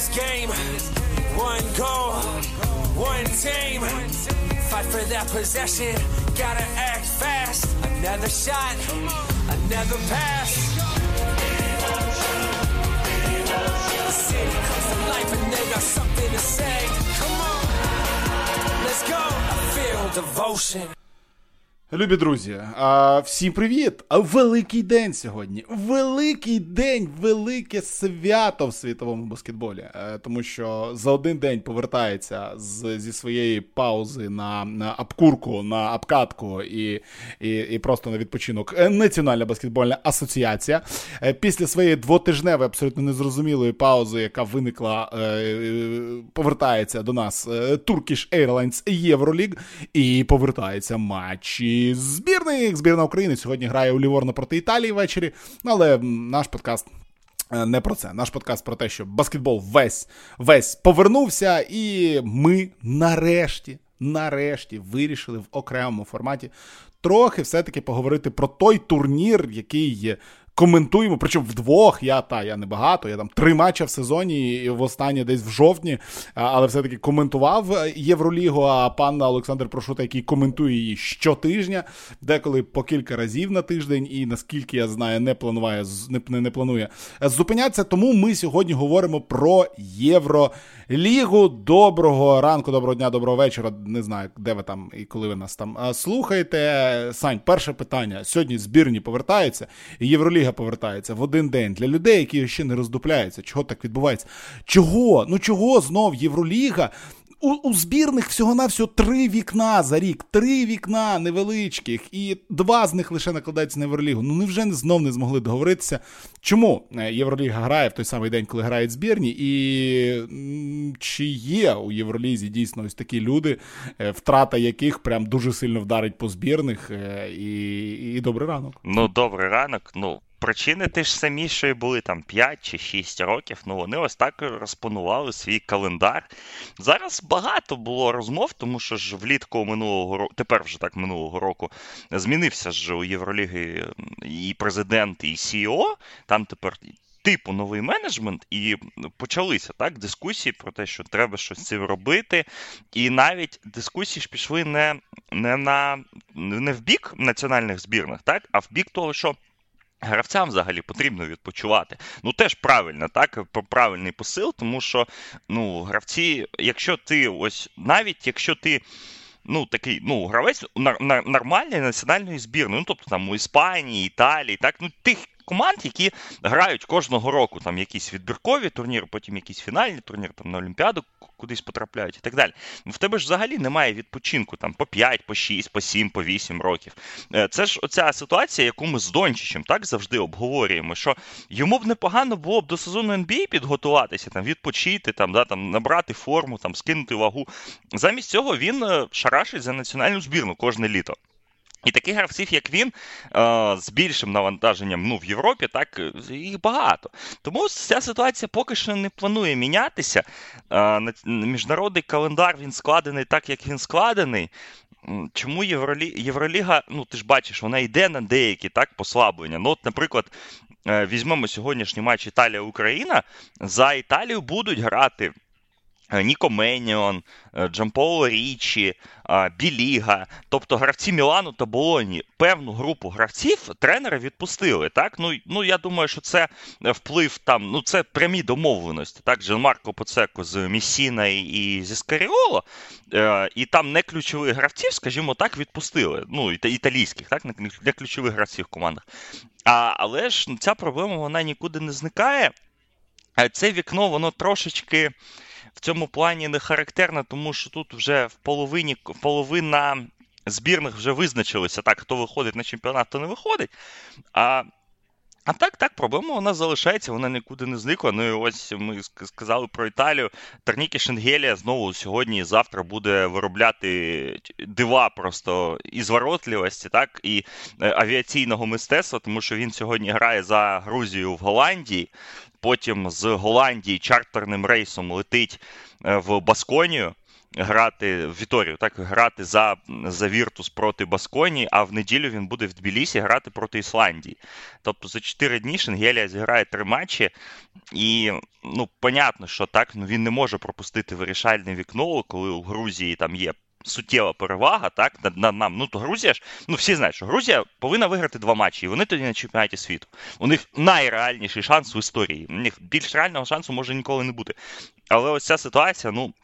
this game. One goal, one team. Fight for that possession, gotta act fast. Another shot, another pass. The city comes to life and they got something to say. Come on, let's go. I feel devotion. Любі друзі, а, всім привіт! А великий день сьогодні. Великий день, велике свято в світовому баскетболі. Е, тому що за один день повертається з, зі своєї паузи на на обкурку, на обкатку і і, і просто на відпочинок. Е, Національна баскетбольна асоціація. Е, після своєї двотижневої, абсолютно незрозумілої паузи, яка виникла, повертається до нас Turkish Airlines Euroleague і повертається матчі збірних. Збірна України сьогодні грає у Ліворно проти Італії ввечері. Але наш подкаст. Е, не про це. Наш подкаст про те, що баскетбол весь весь повернувся, і ми нарешті, нарешті вирішили в окремому форматі трохи все-таки поговорити про той турнір, який коментуємо. Причому вдвох. Я та я не багато, я там три матчі в сезоні, і в останнє десь в жовтні, але все-таки коментував е, Євролігу. А пан Олександр Прошута, який коментує її щотижня, деколи по кілька разів на тиждень, і наскільки я знаю, не планує не, не планує зупинятися. Тому ми сьогодні говоримо про Євролігу. Доброго ранку, доброго дня, доброго вечора. Не знаю, де ви там і коли ви нас там слухаєте. Сань, перше питання. Сьогодні збірні повертаються. Євроліга повертається в один день для людей, які ще не роздупляються. Чого так відбувається? Чого? Ну чого знов Євроліга? У у збірних всього-навсього три вікна за рік, три вікна невеличких, і два з них лише накладаються на Євролігу. Ну невже не знов не змогли договоритися? Чому е, Євроліга грає в той самий день, коли грають збірні? І чи є у Євролізі дійсно ось такі люди, е, втрата яких прям дуже сильно вдарить по збірних? Е, і, і добрий ранок. Ну, добрий ранок. Ну причини ти ж самі, що й були там 5 чи 6 років, ну вони ось так розпонували свій календар. Зараз багато було розмов, тому що ж влітку минулого року, тепер вже так минулого року, змінився ж у Євроліги і президент, і CEO. Там тепер. Типу новий менеджмент, і почалися так дискусії про те, що треба щось з цим робити. І навіть дискусії ж пішли не не, на не в бік національних збірних, так, а в бік того, що Гравцям взагалі потрібно відпочивати. Ну, теж правильно, так, правильний посил, тому що ну, гравці, якщо ти ось, навіть якщо ти ну, такий ну, гравець нормальної національної збірної, ну, тобто там у Іспанії, Італії, так, ну, тих команд, які грають кожного року там якісь відбіркові турніри, потім якісь фінальні турніри, там на Олімпіаду кудись потрапляють і так далі. В тебе ж взагалі немає відпочинку там по 5, по 6, по 7, по 8 років. Е, це ж оця ситуація, яку ми з Дончичем так завжди обговорюємо, що йому б непогано було б до сезону NBA підготуватися, там відпочити, там, да, там набрати форму, там скинути вагу. Замість цього він е, шарашить за національну збірну кожне літо. І таких гравців, як він, з більшим навантаженням ну, в Європі, так їх багато. Тому ця ситуація поки що не планує мінятися. Міжнародний календар він складений так, як він складений. Чому Євролі... Євроліга, ну ти ж бачиш, вона йде на деякі так послаблення. Ну, от, наприклад, е, візьмемо сьогоднішній матч Італія-Україна. За Італію будуть грати Е, Ніко Меніон, е, Джамполо Річі, е, Біліга, тобто гравці Мілану та Болоні, певну групу гравців тренери відпустили. Так, ну ну я думаю, що це вплив там, ну це прямі домовленості. Так, Марко Поцеко з Місіна і зі Скаріоло, і там не ключових гравців, скажімо так, відпустили. Ну, італійських, так, не ключових гравців в командах. А, Але ж ця проблема вона нікуди не зникає. Це вікно, воно трошечки в цьому плані не характерна, тому що тут вже в половині половина збірних вже визначилися, так, хто виходить на чемпіонат, хто не виходить. А а так, так, проблема вона залишається, вона нікуди не зникла. Ну і ось ми сказали про Італію. Тернікі Шенгелія знову сьогодні і завтра буде виробляти дива просто і зворотливості, так, і е, авіаційного мистецтва, тому що він сьогодні грає за Грузію в Голландії потім з Голландії чартерним рейсом летить е, в Басконію. Грати в Віторію, так, грати за за Віртус проти Басконі, а в неділю він буде в Тбілісі грати проти Ісландії. Тобто за 4 дні Шенгелія зіграє три матчі, і ну, понятно, що так, ну він не може пропустити вирішальне вікно, коли у Грузії там є. Суттєва перевага, так, над, над нам. Ну, то Грузія ж, ну всі знають, що Грузія повинна виграти два матчі, і вони тоді на чемпіонаті світу. У них найреальніший шанс в історії. У них більш реального шансу може ніколи не бути. Але ось ця ситуація, ну,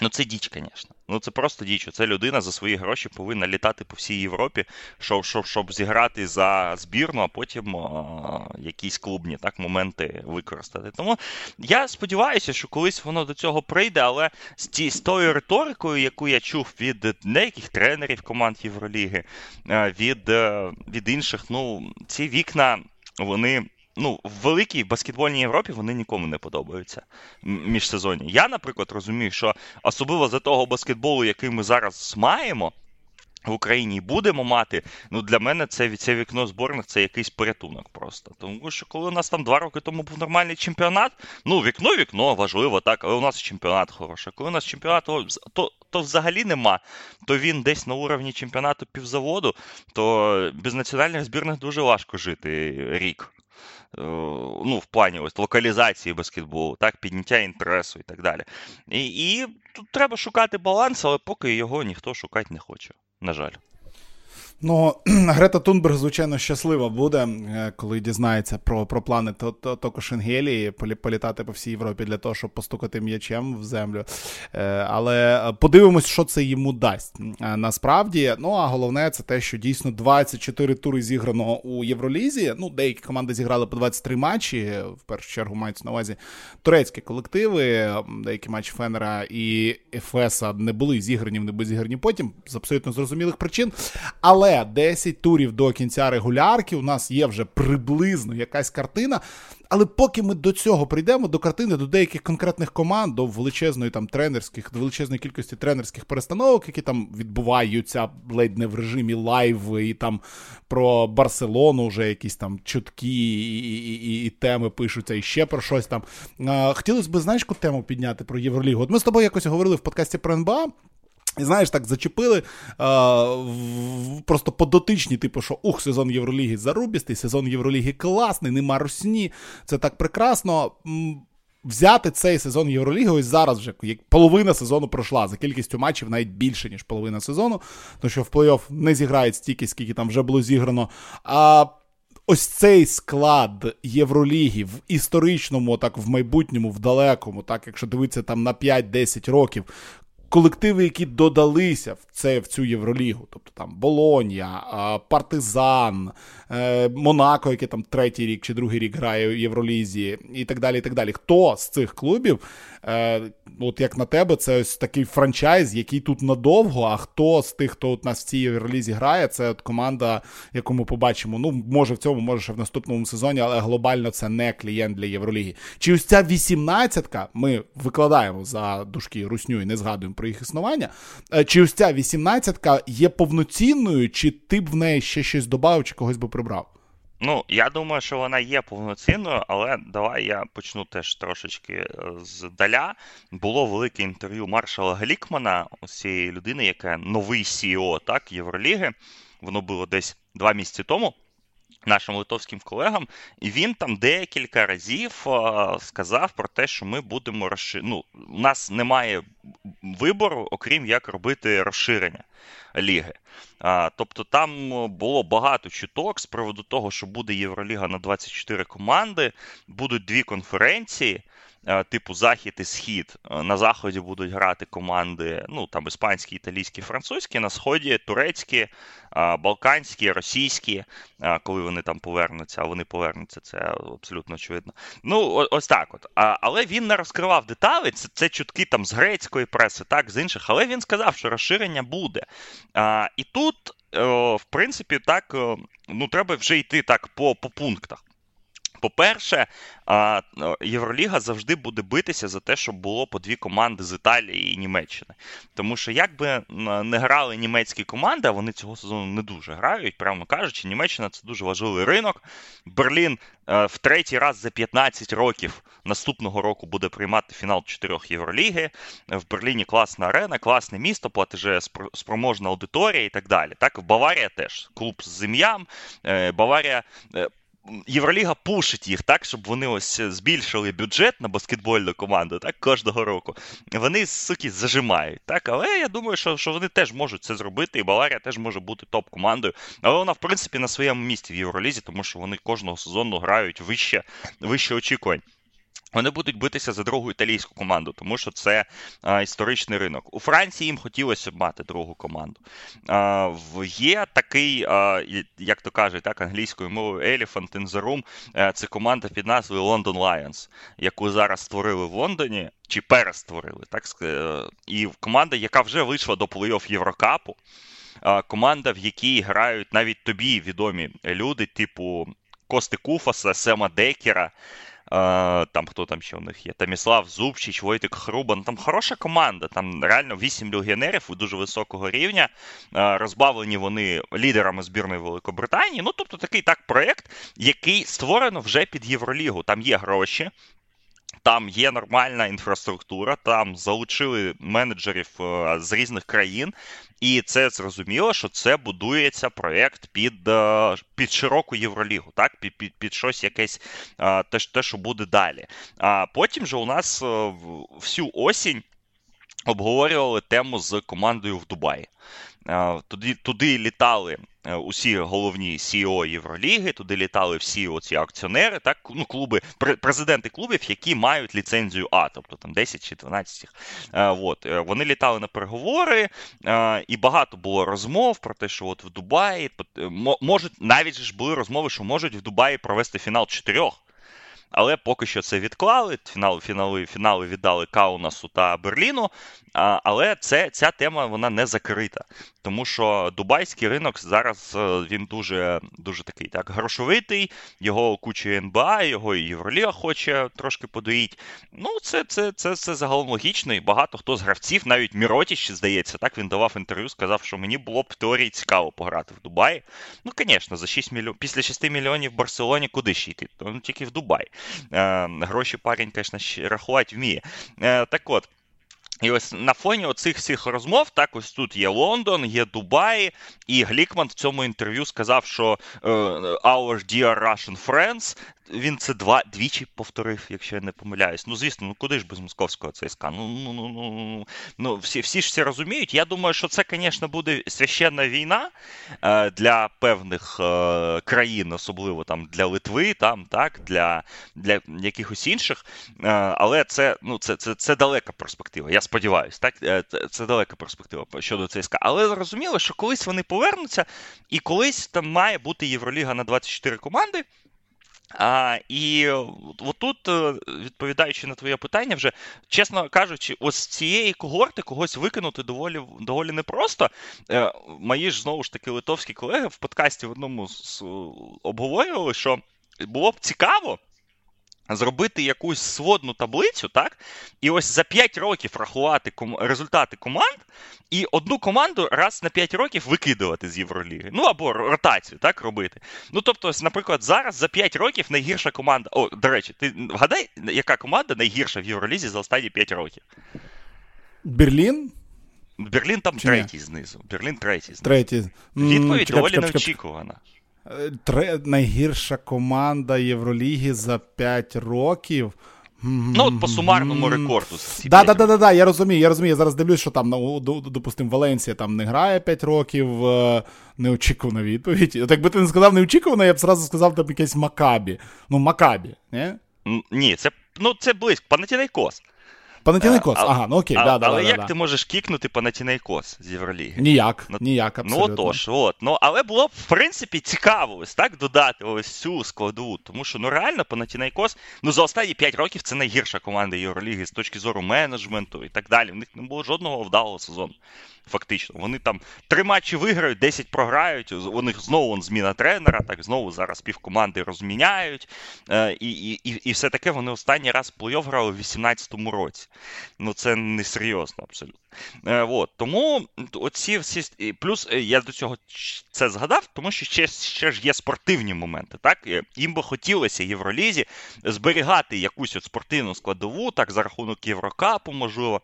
Ну, це діч, звісно. Ну це просто діч. Це людина за свої гроші повинна літати по всій Європі, щоб щоб, щоб зіграти за збірну, а потім а, якісь клубні так, моменти використати. Тому я сподіваюся, що колись воно до цього прийде, але з ті, з тою риторикою, яку я чув від деяких тренерів команд Євроліги, від, від інших, ну, ці вікна, вони ну, в великій баскетбольній Європі вони нікому не подобаються міжсезонні. Я, наприклад, розумію, що особливо за того баскетболу, який ми зараз маємо. В Україні будемо мати, ну для мене це це вікно зборних це якийсь порятунок просто. Тому що коли у нас там два роки тому був нормальний чемпіонат, ну вікно, вікно важливо, так, але у нас чемпіонат хороший. Коли у нас чемпіонат, то то взагалі нема, то він десь на уровні чемпіонату півзаводу, то без національних збірних дуже важко жити рік. Е, ну, в плані ось локалізації баскетболу, так, підняття інтересу і так далі. І, і тут треба шукати баланс, але поки його ніхто шукати не хоче. На жаль. Ну, Грета Тунберг, звичайно, щаслива буде, е, коли дізнається про про плани Токо Шенгелії, політати по всій Європі для того, щоб постукати м'ячем в землю. Е, але подивимось, що це йому дасть. Е, насправді, ну а головне, це те, що дійсно 24 тури зіграно у Євролізі. Ну, деякі команди зіграли по 23 матчі. В першу чергу мають на увазі турецькі колективи. Деякі матчі Фенера і Ефеса не були зіграні, вони були зіграні потім з абсолютно зрозумілих причин. Але але 10 турів до кінця регулярки у нас є вже приблизно якась картина. Але поки ми до цього прийдемо, до картини, до деяких конкретних команд, до величезної там тренерських, до величезної кількості тренерських перестановок, які там відбуваються ледь не в режимі live, і там про Барселону вже якісь там чутки і, і, і, і теми пишуться, і ще про щось там. Хотілося б, знаєш, яку тему підняти про Євролігу. От ми з тобою якось говорили в подкасті про НБА. І знаєш, так зачепили а, просто подотичні, типу, що ух, сезон Євроліги зарубістий, сезон Євроліги класний, нема русні, це так прекрасно. Взяти цей сезон Євроліги, ось зараз вже половина сезону пройшла за кількістю матчів навіть більше, ніж половина сезону, тому що в плей-офф не зіграють стільки, скільки там вже було зіграно. А ось цей склад Євроліги в історичному, так в майбутньому, в далекому, так, якщо дивитися там на 5-10 років, колективи, які додалися в це в цю Євролігу, тобто там Болонія, Партизан, Монако, який там третій рік чи другий рік грає в Євролізі, і так далі. і так далі. Хто з цих клубів, е, от як на тебе, це ось такий франчайз, який тут надовго. А хто з тих, хто от нас в цій Євролізі грає, це от команда, яку ми побачимо. Ну, може в цьому, може ще в наступному сезоні, але глобально це не клієнт для Євроліги. Чи ось ця вісімнадцятка, ми викладаємо за дужки русню і не згадуємо про їх існування. Е, чи ось ця 18-ка є повноцінною, чи ти б в неї ще щось додав, чи когось би прибрав? Ну, я думаю, що вона є повноцінною, але давай я почну теж трошечки з здаля. Було велике інтерв'ю Маршала Глікмана, цієї людини, яка новий CEO так, Євроліги. Воно було десь два місяці тому нашим литовським колегам, і він там декілька разів а, сказав про те, що ми будемо розшир... ну, У нас немає вибору, окрім як робити розширення ліги. А, Тобто там було багато чуток з приводу того, що буде Євроліга на 24 команди, будуть дві конференції. Е, типу Захід і Схід. Е, на заході будуть грати команди, ну там іспанські, італійські, французькі, на сході турецькі, е, балканські, російські, коли вони там повернуться, а вони повернуться, це абсолютно очевидно. Ну, ось так от. Але він не розкривав деталі, це це чутки там з грецької преси, так, з інших, але він сказав, що розширення буде. І тут, в принципі, так, ну, треба вже йти так по, по пунктах. По-перше, Євроліга завжди буде битися за те, щоб було по дві команди з Італії і Німеччини. Тому що як би не грали німецькі команди, а вони цього сезону не дуже грають, прямо кажучи, Німеччина це дуже важливий ринок. Берлін е, в третій раз за 15 років наступного року буде приймати фінал чотирьох Євроліги. В Берліні класна арена, класне місто, платеже спроможна аудиторія і так далі. Так, в Баварія теж клуб з зім'ям. Е, Баварія е, Євроліга пушить їх так, щоб вони ось збільшили бюджет на баскетбольну команду так, кожного року. Вони, суки, зажимають. так, Але я думаю, що що вони теж можуть це зробити, і Баварія теж може бути топ-командою. Але вона, в принципі, на своєму місці в Євролізі, тому що вони кожного сезону грають вище, вище очікувань. Вони будуть битися за другу італійську команду, тому що це а, історичний ринок. У Франції їм хотілося б мати другу команду. А, Є такий, а, як то кажуть, так, англійською мовою Elephant in the Room. Е, це команда під назвою London Lions, яку зараз створили в Лондоні чи перестворили. так, е, І команда, яка вже вийшла до плей-офф Єврокапу. Команда, в якій грають навіть тобі відомі люди, типу Кости Куфаса, Сема Декера. Там хто там ще у них є? Таміслав Зубчич, Войтик Хрубан. Там хороша команда. Там реально вісім легіонерів дуже високого рівня. Розбавлені вони лідерами збірної Великобританії. Ну, тобто такий так проєкт, який створено вже під Євролігу. Там є гроші. Там є нормальна інфраструктура, там залучили менеджерів з різних країн, і це зрозуміло, що це будується проєкт під е, під широку Євролігу, так, під під, під щось якесь е, те, те, що буде далі. А потім же у нас всю осінь обговорювали тему з командою в Дубаї. Туди туди літали е, усі головні CEO Євроліги, туди літали всі оці акціонери, так ну клуби, президенти клубів, які мають ліцензію А, тобто там 10 чи 12. От, е, Вони літали на переговори, і багато було розмов про те, що от в Дубаї можуть навіть ж були розмови, що можуть в Дубаї провести фінал чотирьох. Але поки що це відклали. Фінали фінали, фінали віддали Каунасу та Берліну. Але це, ця тема вона не закрита. Тому що дубайський ринок зараз е, він дуже дуже такий так грошовитий, його куча НБА, його і Євроліга хоче трошки подоїть. Ну, це це, це, це загалом логічно, і багато хто з гравців, навіть Міротіч, здається, так він давав інтерв'ю, сказав, що мені було б теорії цікаво пограти в Дубаї. Ну, звісно, за 6 мільйонів після 6 мільйонів в Барселоні куди ще йти? Ну, тільки в Дубай. Е, Гроші парень, звісно, рахувати вміє. Е, Так от. І ось на фоні оцих всіх розмов, так ось тут є Лондон, є Дубай, і Глікман в цьому інтерв'ю сказав, що uh, our dear Russian friends він це два двічі повторив, якщо я не помиляюсь. Ну, звісно, ну куди ж без московського ЦСКА? Ну ну, ну, ну, ну всі всі ж це розуміють. Я думаю, що це, звісно, буде священна війна е, для певних е, країн, особливо там для Литви, там, так, для для якихось інших. Е, але це ну, це, це, це далека перспектива. Я сподіваюся, так? Це далека перспектива щодо ЦСКА. Але зрозуміло, що колись вони повернуться, і колись там має бути Євроліга на 24 команди. А, І отут, е, відповідаючи на твоє питання, вже, чесно кажучи, ось з цієї когорти когось викинути доволі доволі непросто. Е, Мої ж знову ж таки литовські колеги в подкасті в одному з обговорювали, що було б цікаво зробити якусь сводну таблицю, так? І ось за 5 років рахувати ком... результати команд, і одну команду раз на 5 років викидувати з Євроліги. Ну або ротацію так робити. Ну тобто, ось, наприклад, зараз за 5 років найгірша команда. О, до речі, ти вгадай, яка команда найгірша в Євролізі за останні 5 років? Берлін? Берлін там Чи третій ні? знизу. Берлін третій знизу. Третій. Відповідь чекай, доволі чекай, неочікувана. Тре... Найгірша команда Євроліги за 5 років. Ну, от по сумарному рекорду. Так, так, так, да, я розумію, я розумію. Я зараз дивлюсь, що там, ну, допустимо, Валенсія там не грає 5 років, е, неочікувана відповідь. От якби ти не сказав неочікувано, я б зразу сказав там якесь Макабі. Ну, Макабі, не? Ні, це ну, це близько, Панатінайкос. Панатінайкос, ага, ну окей, а, да, да, але да, як да. ти можеш кікнути Панатінайкос з Євроліги? Ніяк, Ну, ніяк, абсолютно. Ну отож, от. Ну, але було б, в принципі, цікаво ось так додати ось цю складову. Тому що ну реально Панатінайкос, ну за останні 5 років це найгірша команда Євроліги з точки зору менеджменту і так далі. В них не було жодного вдалого сезону. Фактично, вони там три матчі виграють, 10 програють. У них знову он, зміна тренера, так знову зараз півкоманди розміняють. Е, і, і, і, все таке вони останній раз в плей-офф грали у 18-му році. Ну це не серйозно абсолютно. Е, от. Тому оці всі плюс е, я до цього це згадав, тому що ще, ще ж є спортивні моменти. Так Е, їм би хотілося Євролізі зберігати якусь от спортивну складову, так за рахунок Єврокапу, можливо.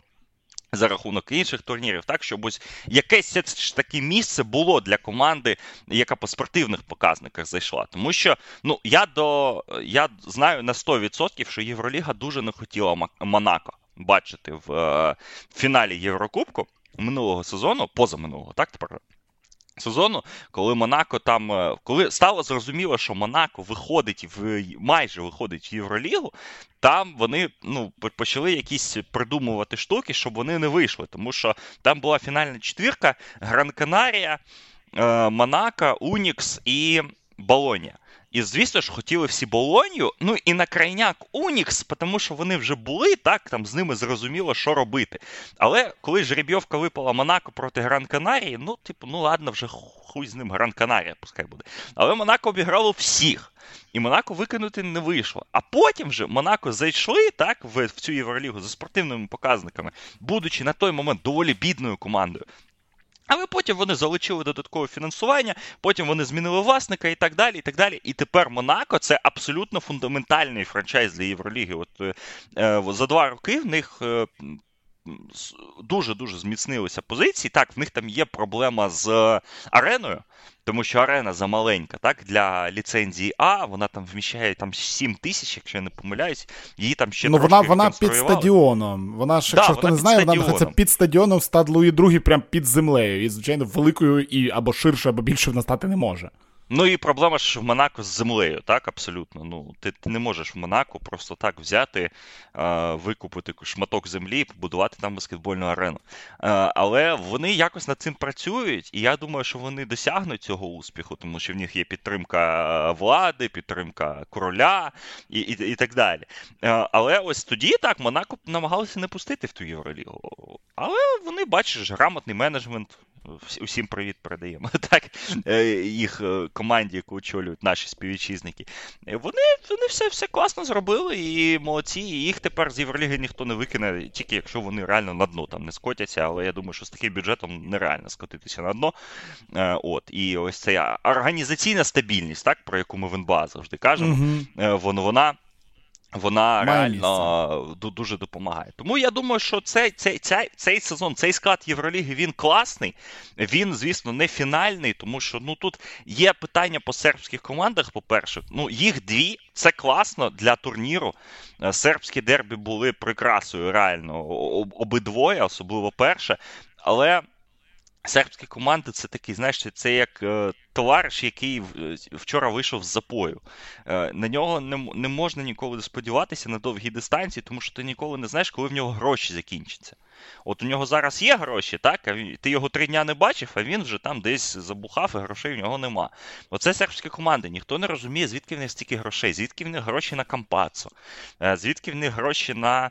За рахунок інших турнірів, так щоб ось якесь таке місце було для команди, яка по спортивних показниках зайшла. Тому що ну я до я знаю на 100%, що Євроліга дуже не хотіла Монако бачити в е, фіналі Єврокубку минулого сезону, позаминулого, так тепер. Сезону, коли Монако там, е, коли стало зрозуміло, що Монако виходить в майже виходить в Євролігу, там вони ну, почали якісь придумувати штуки, щоб вони не вийшли. Тому що там була фінальна четвірка: Гран Канарія, е, Монако, Унікс і Болонія. І, звісно ж, хотіли всі Болонью, ну і на крайняк Унікс, тому що вони вже були, так, там з ними зрозуміло, що робити. Але коли жеребйовка випала Монако проти Гран Канарії, ну, типу, ну ладно, вже хуй з ним Гран Канарія, пускай буде. Але Монако обіграло всіх. І Монако викинути не вийшло. А потім вже Монако зайшли так в, в цю Євролігу за спортивними показниками, будучи на той момент доволі бідною командою. Але потім вони залучили додаткове фінансування, потім вони змінили власника і так далі. І так далі. І тепер Монако це абсолютно фундаментальний франчайз для Євроліги. От е, е за два роки в них. Е, Дуже-дуже зміцнилися позиції. Так, в них там є проблема з ареною, тому що арена замаленька. Так, Для ліцензії А вона там вміщає там 7 тисяч, якщо я не помиляюсь, її там ще Ну, вона вона під стадіоном. Вона ж, якщо да, хто не знає, вона знаходиться під стадіоном в стад Луї II, прямо під землею. І, звичайно, великою і або ширше, або більше вона стати не може. Ну і проблема ж в Монако з землею, так, абсолютно. Ну, Ти ти не можеш в Монако просто так взяти, е, викупити шматок землі і побудувати там баскетбольну арену. Е, але вони якось над цим працюють, і я думаю, що вони досягнуть цього успіху, тому що в них є підтримка влади, підтримка короля і і, і так далі. Е, але ось тоді так Монако намагалися не пустити в ту Євролігу. Але вони, бачиш, грамотний менеджмент. Усім привіт передаємо. Так, е, їх е, команді, яку очолюють наші співвітчизники. Вони вони все все класно зробили і молодці. І їх тепер з Євроліги ніхто не викине, тільки якщо вони реально на дно там не скотяться. Але я думаю, що з таким бюджетом нереально скотитися на дно. Е, от, І ось ця організаційна стабільність, так, про яку ми в НБА завжди кажемо, mm вона вона Має реально місце. дуже допомагає. Тому я думаю, що цей цей, цей, цей сезон, цей склад Євроліги, він класний. Він, звісно, не фінальний, тому що ну тут є питання по сербських командах. По-перше, ну їх дві. Це класно для турніру. Е, сербські дербі були прикрасою реально обидвоє, особливо перше. Але сербські команди це такий, знаєш, це як е, товариш, який е, вчора вийшов з запою. Е, на нього не можна ніколи сподіватися на довгі дистанції, тому що ти ніколи не знаєш, коли в нього гроші закінчаться. От у нього зараз є гроші, так? А ти його три дня не бачив, а він вже там десь забухав, і грошей в нього нема. Оце сербські команди. Ніхто не розуміє, звідки в них стільки грошей, звідки в них гроші на Кампацо, е, звідки в них гроші на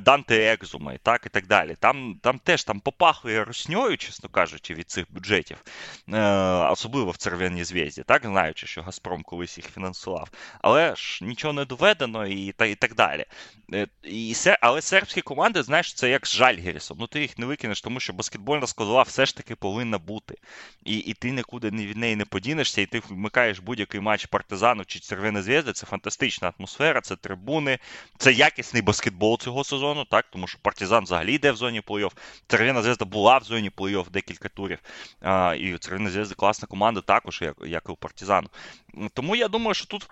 Данте Екзума і так і так далі. Там там теж там попахує русньою, чесно кажучи, від цих бюджетів, особливо в Церв'яній зв'язі, так знаючи, що Газпром колись їх фінансував. Але ж нічого не доведено і та, і так далі. Е, і, Але сербські команди, знаєш, це як з Жальгерісом. Ну ти їх не викинеш, тому що баскетбольна складова все ж таки повинна бути. І і ти нікуди від неї не подінешся, і ти вмикаєш будь-який матч партизану чи Червоної зв'язки. Це фантастична атмосфера, це трибуни, це якісний баскетбол цього сезону, так, тому що партизан взагалі йде в зоні плей-офф. Червона зв'язка була в зоні плей-офф декілька турів. А, І Червона зв'язка класна команда також, як як і у партизану. Тому я думаю, що тут.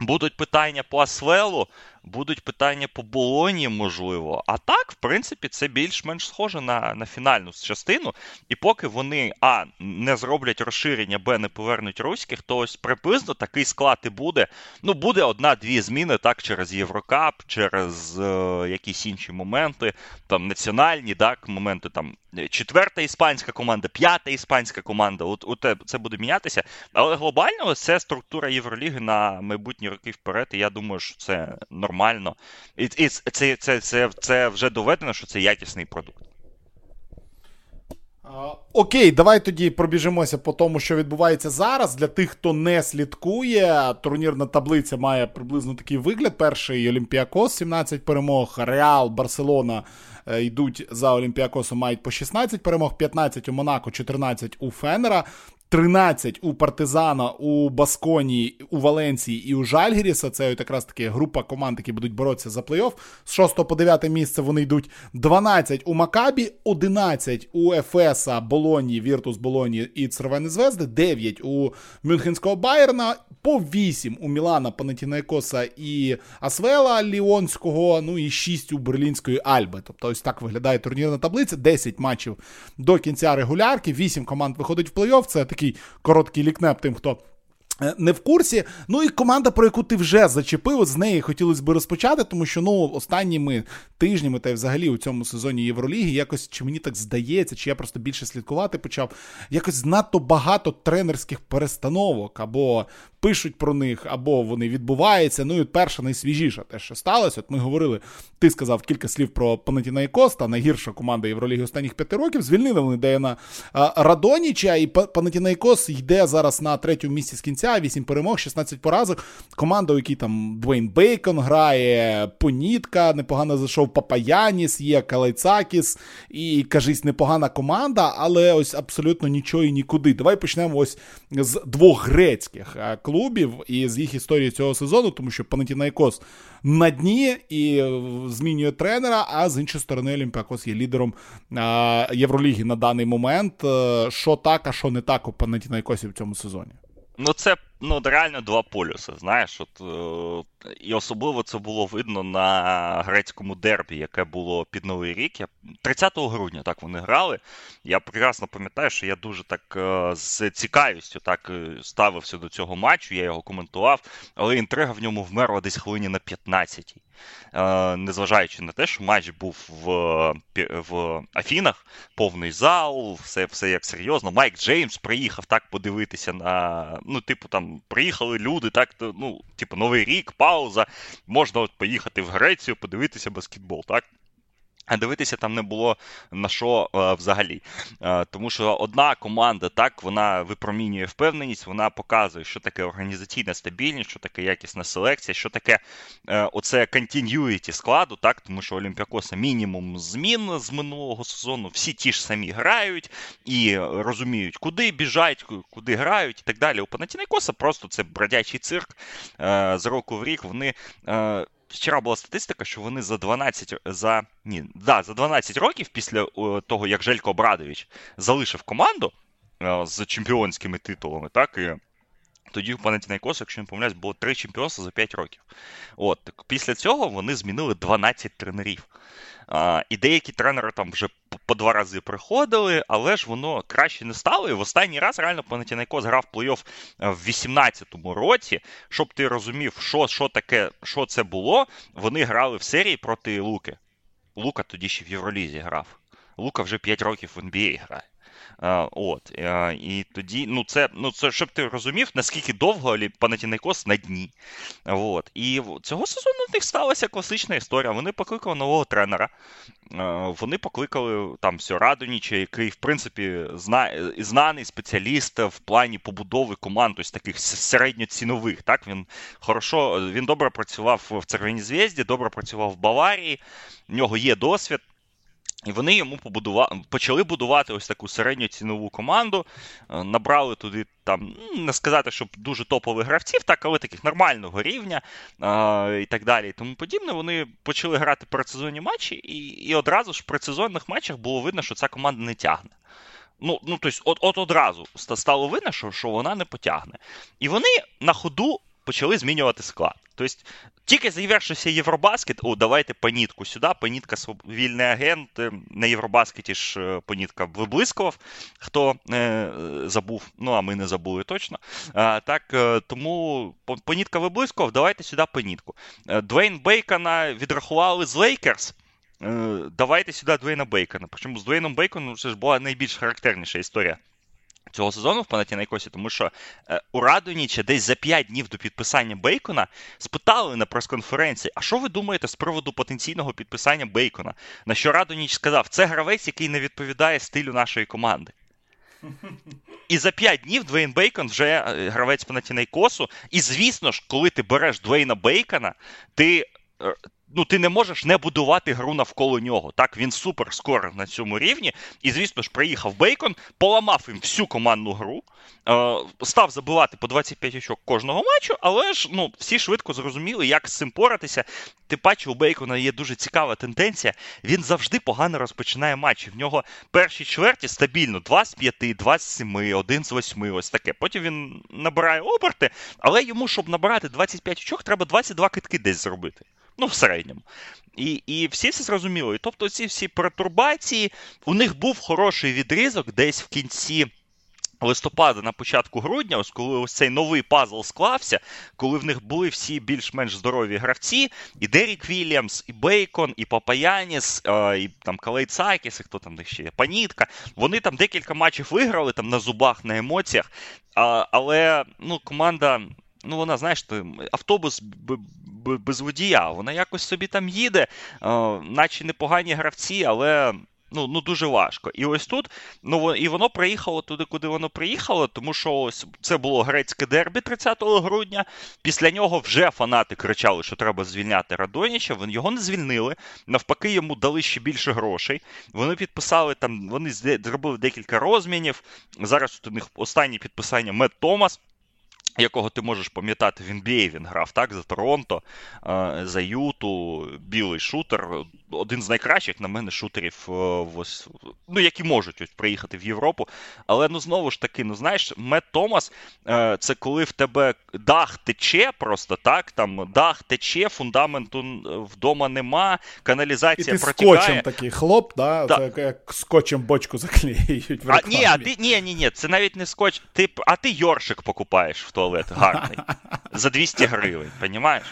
Будуть питання по Асвелу, будуть питання по болоні, можливо. А так, в принципі, це більш-менш схоже на на фінальну частину. І поки вони А, не зроблять розширення, Б, не повернуть руських, то ось приблизно такий склад і буде. Ну, буде одна-дві зміни так, через Єврокап, через е, якісь інші моменти, там національні так, моменти там четверта іспанська команда, п'ята іспанська команда. От, от це буде мінятися. Але глобально це структура Євроліги на майбутні роки вперед. І я думаю, що це нормально. І, і це, це, це, це, це вже доведено, що це якісний продукт. Окей, давай тоді пробіжимося по тому, що відбувається зараз. Для тих, хто не слідкує, турнірна таблиця має приблизно такий вигляд. Перший Олімпіакос, 17 перемог, Реал, Барселона е, йдуть за Олімпіакосом, мають по 16 перемог, 15 у Монако, 14 у Фенера. 13 у Партизана, у Басконі, у Валенції і у Жальгіріса. Це якраз таки група команд, які будуть боротися за плей-офф. З 6 по 9 місце вони йдуть 12 у Макабі, 11 у Ефеса, Болоні, Віртус Болоні і Цервени Звезди, 9 у Мюнхенського Байерна, по 8 у Мілана, Панатінайкоса і Асвела Ліонського, ну і 6 у Берлінської Альби. Тобто ось так виглядає турнірна таблиця. 10 матчів до кінця регулярки, 8 команд виходить в плей-офф. Це такий короткий лікнеп тим, хто. Е, не в курсі, ну і команда, про яку ти вже зачепив, з неї хотілося б розпочати, тому що ну останніми тижнями та й взагалі у цьому сезоні Євроліги якось чи мені так здається, чи я просто більше слідкувати почав. Якось надто багато тренерських перестановок або пишуть про них, або вони відбуваються. Ну і перша найсвіжіша те, що сталося. От ми говорили, ти сказав кілька слів про Панатінайкос, та найгірша команда Євроліги останніх п'яти років. Звільнили вони Деяна Радоніча, і Панатінайкос йде зараз на третьому місці з кінця. 8 перемог, 16 поразок. Команда, у якій там Двейн Бейкон грає, Понітка, непогано зайшов Папаяніс, є Калайцакіс і кажись, непогана команда, але ось абсолютно нічого і нікуди. Давай почнемо ось з двох грецьких і з їх історії цього сезону, тому що Панатінайкос на дні і е, змінює тренера. А з іншої сторони, Олімпіакос є лідером Євроліги на даний момент. Е, що так, а що не так у Панатінайкосі в цьому сезоні? Ну, це ну, реально два полюси. Знаєш, от, е, і особливо це було видно на грецькому дербі, яке було під Новий рік. Я, 30 грудня так вони грали. Я прекрасно пам'ятаю, що я дуже так е, з цікавістю так е, ставився до цього матчу, я його коментував, але інтрига в ньому вмерла десь хвилині на 15-й. Е, незважаючи на те, що матч був в в Афінах, повний зал, все все як серйозно. Майк Джеймс приїхав так подивитися на. Ну, типу, там приїхали люди, так, ну, типу, Новий рік, пауза. Можна от поїхати в Грецію, подивитися баскетбол, так? А дивитися там не було на що е, взагалі. Е, тому що одна команда так вона випромінює впевненість, вона показує, що таке організаційна стабільність, що таке якісна селекція, що таке е, оце continuity складу, так, тому що Олімпіакоса мінімум змін з минулого сезону, всі ті ж самі грають і розуміють, куди біжать, куди грають і так далі. У Панатінайкоса просто це бродячий цирк з року в рік. Вони. Вчора була статистика, що вони за 12 за ні, да, за 12 років після того, як Желько Обрадович залишив команду е, з чемпіонськими титулами, так і тоді в Панатінайкос, якщо не помиляюсь, було три чемпіонства за 5 років. От, так Після цього вони змінили 12 тренерів. А, І деякі тренери там вже по два рази приходили, але ж воно краще не стало. І в останній раз реально Панатінайкос грав плей-офф е, в 18-му році. Щоб ти розумів, що що таке, що це було, вони грали в серії проти Луки. Лука тоді ще в Євролізі грав. Лука вже 5 років в NBA грає. От, І тоді, ну це, ну це, щоб ти розумів, наскільки довго Панатінайкос на дні. От. І цього сезону в них сталася класична історія. Вони покликали нового тренера. Вони покликали там все Радоніча, який, в принципі, зна... знаний спеціаліст в плані побудови команд, ось таких середньоцінових. Так? Він хорошо, він добре працював в Цервеній Зв'язді, добре працював в Баварії, в нього є досвід. І вони йому побудували, почали будувати ось таку середню цінову команду, е, набрали туди там, не сказати, щоб дуже топових гравців, так, але таких нормального рівня а, і так далі. І тому подібне. Вони почали грати передсезонні матчі, і і одразу ж в предсезонних матчах було видно, що ця команда не тягне. Ну, ну тобто, от от одразу стало видно, що що вона не потягне. І вони на ходу почали змінювати склад. Тобто, тільки завершився Євробаскет, о, давайте панітку сюди. Панітка вільний агент. Е, на Євробаскеті ж е, панітка виблискував, хто е, забув, ну а ми не забули точно. А, Так, е, тому панітка виблискував, давайте сюди панітку. Двейн Бейкона відрахували з Лейкерс. Давайте сюди Двейна Бейкона. Причому з Двейном Бейконом це ж була найбільш характерніша історія цього сезону в Панатінайкосі, тому що е, у Радоніча десь за 5 днів до підписання Бейкона спитали на прес-конференції, а що ви думаєте з приводу потенційного підписання Бейкона? На що Радоніч сказав, це гравець, який не відповідає стилю нашої команди. І за 5 днів Двейн Бейкон вже е, гравець Панатінайкосу. І звісно ж, коли ти береш Двейна Бейкона, ти е, ну, ти не можеш не будувати гру навколо нього. Так, він супер скоро на цьому рівні. І, звісно ж, приїхав Бейкон, поламав їм всю командну гру, е, став забивати по 25 очок кожного матчу, але ж ну, всі швидко зрозуміли, як з цим поратися. Ти паче, у Бейкона є дуже цікава тенденція. Він завжди погано розпочинає матчі. В нього перші чверті стабільно 2 з 5, 2 з 7, 1 з 8, ось таке. Потім він набирає оберти, але йому, щоб набирати 25 очок, треба 22 китки десь зробити. Ну, в середньому. І і всі це зрозуміли. тобто ці всі пертурбації, у них був хороший відрізок десь в кінці. Листопада на початку грудня, ось коли ось цей новий пазл склався, коли в них були всі більш-менш здорові гравці, і Дерік Вільямс, і Бейкон, і Папаяніс, і там Калей Цакіс, і хто там ще є, Панітка. Вони там декілька матчів виграли там на зубах, на емоціях. Але ну, команда, ну вона, знаєш, автобус без водія. Вона якось собі там їде, наче непогані гравці, але. Ну, ну дуже важко. І ось тут, ну і воно приїхало туди, куди воно приїхало, тому що ось це було грецьке дербі 30 грудня. Після нього вже фанати кричали, що треба звільняти Радоніча. Вони його не звільнили. Навпаки, йому дали ще більше грошей. Вони підписали там, вони зробили декілька розмінів. Зараз тут у них останнє підписання Мед Томас якого ти можеш пам'ятати в NBA він грав, так, за Торонто, е, за Юту, білий шутер. Один з найкращих, на мене, шутерів, е, ну, які можуть ось приїхати в Європу. Але ну знову ж таки, ну знаєш, Мет Томас е, це коли в тебе дах тече просто так. Там дах тече, фундаменту вдома нема, каналізація І ти протікає. скотчем такий хлоп, да? да. Це як скотчем бочку заклеюють. в А, Ні, а ти, ні, ні, ні, це навіть не скотч. Ти, А ти Йоршик покупаєш в туалет гарний. За 200 гривень, понімаєш?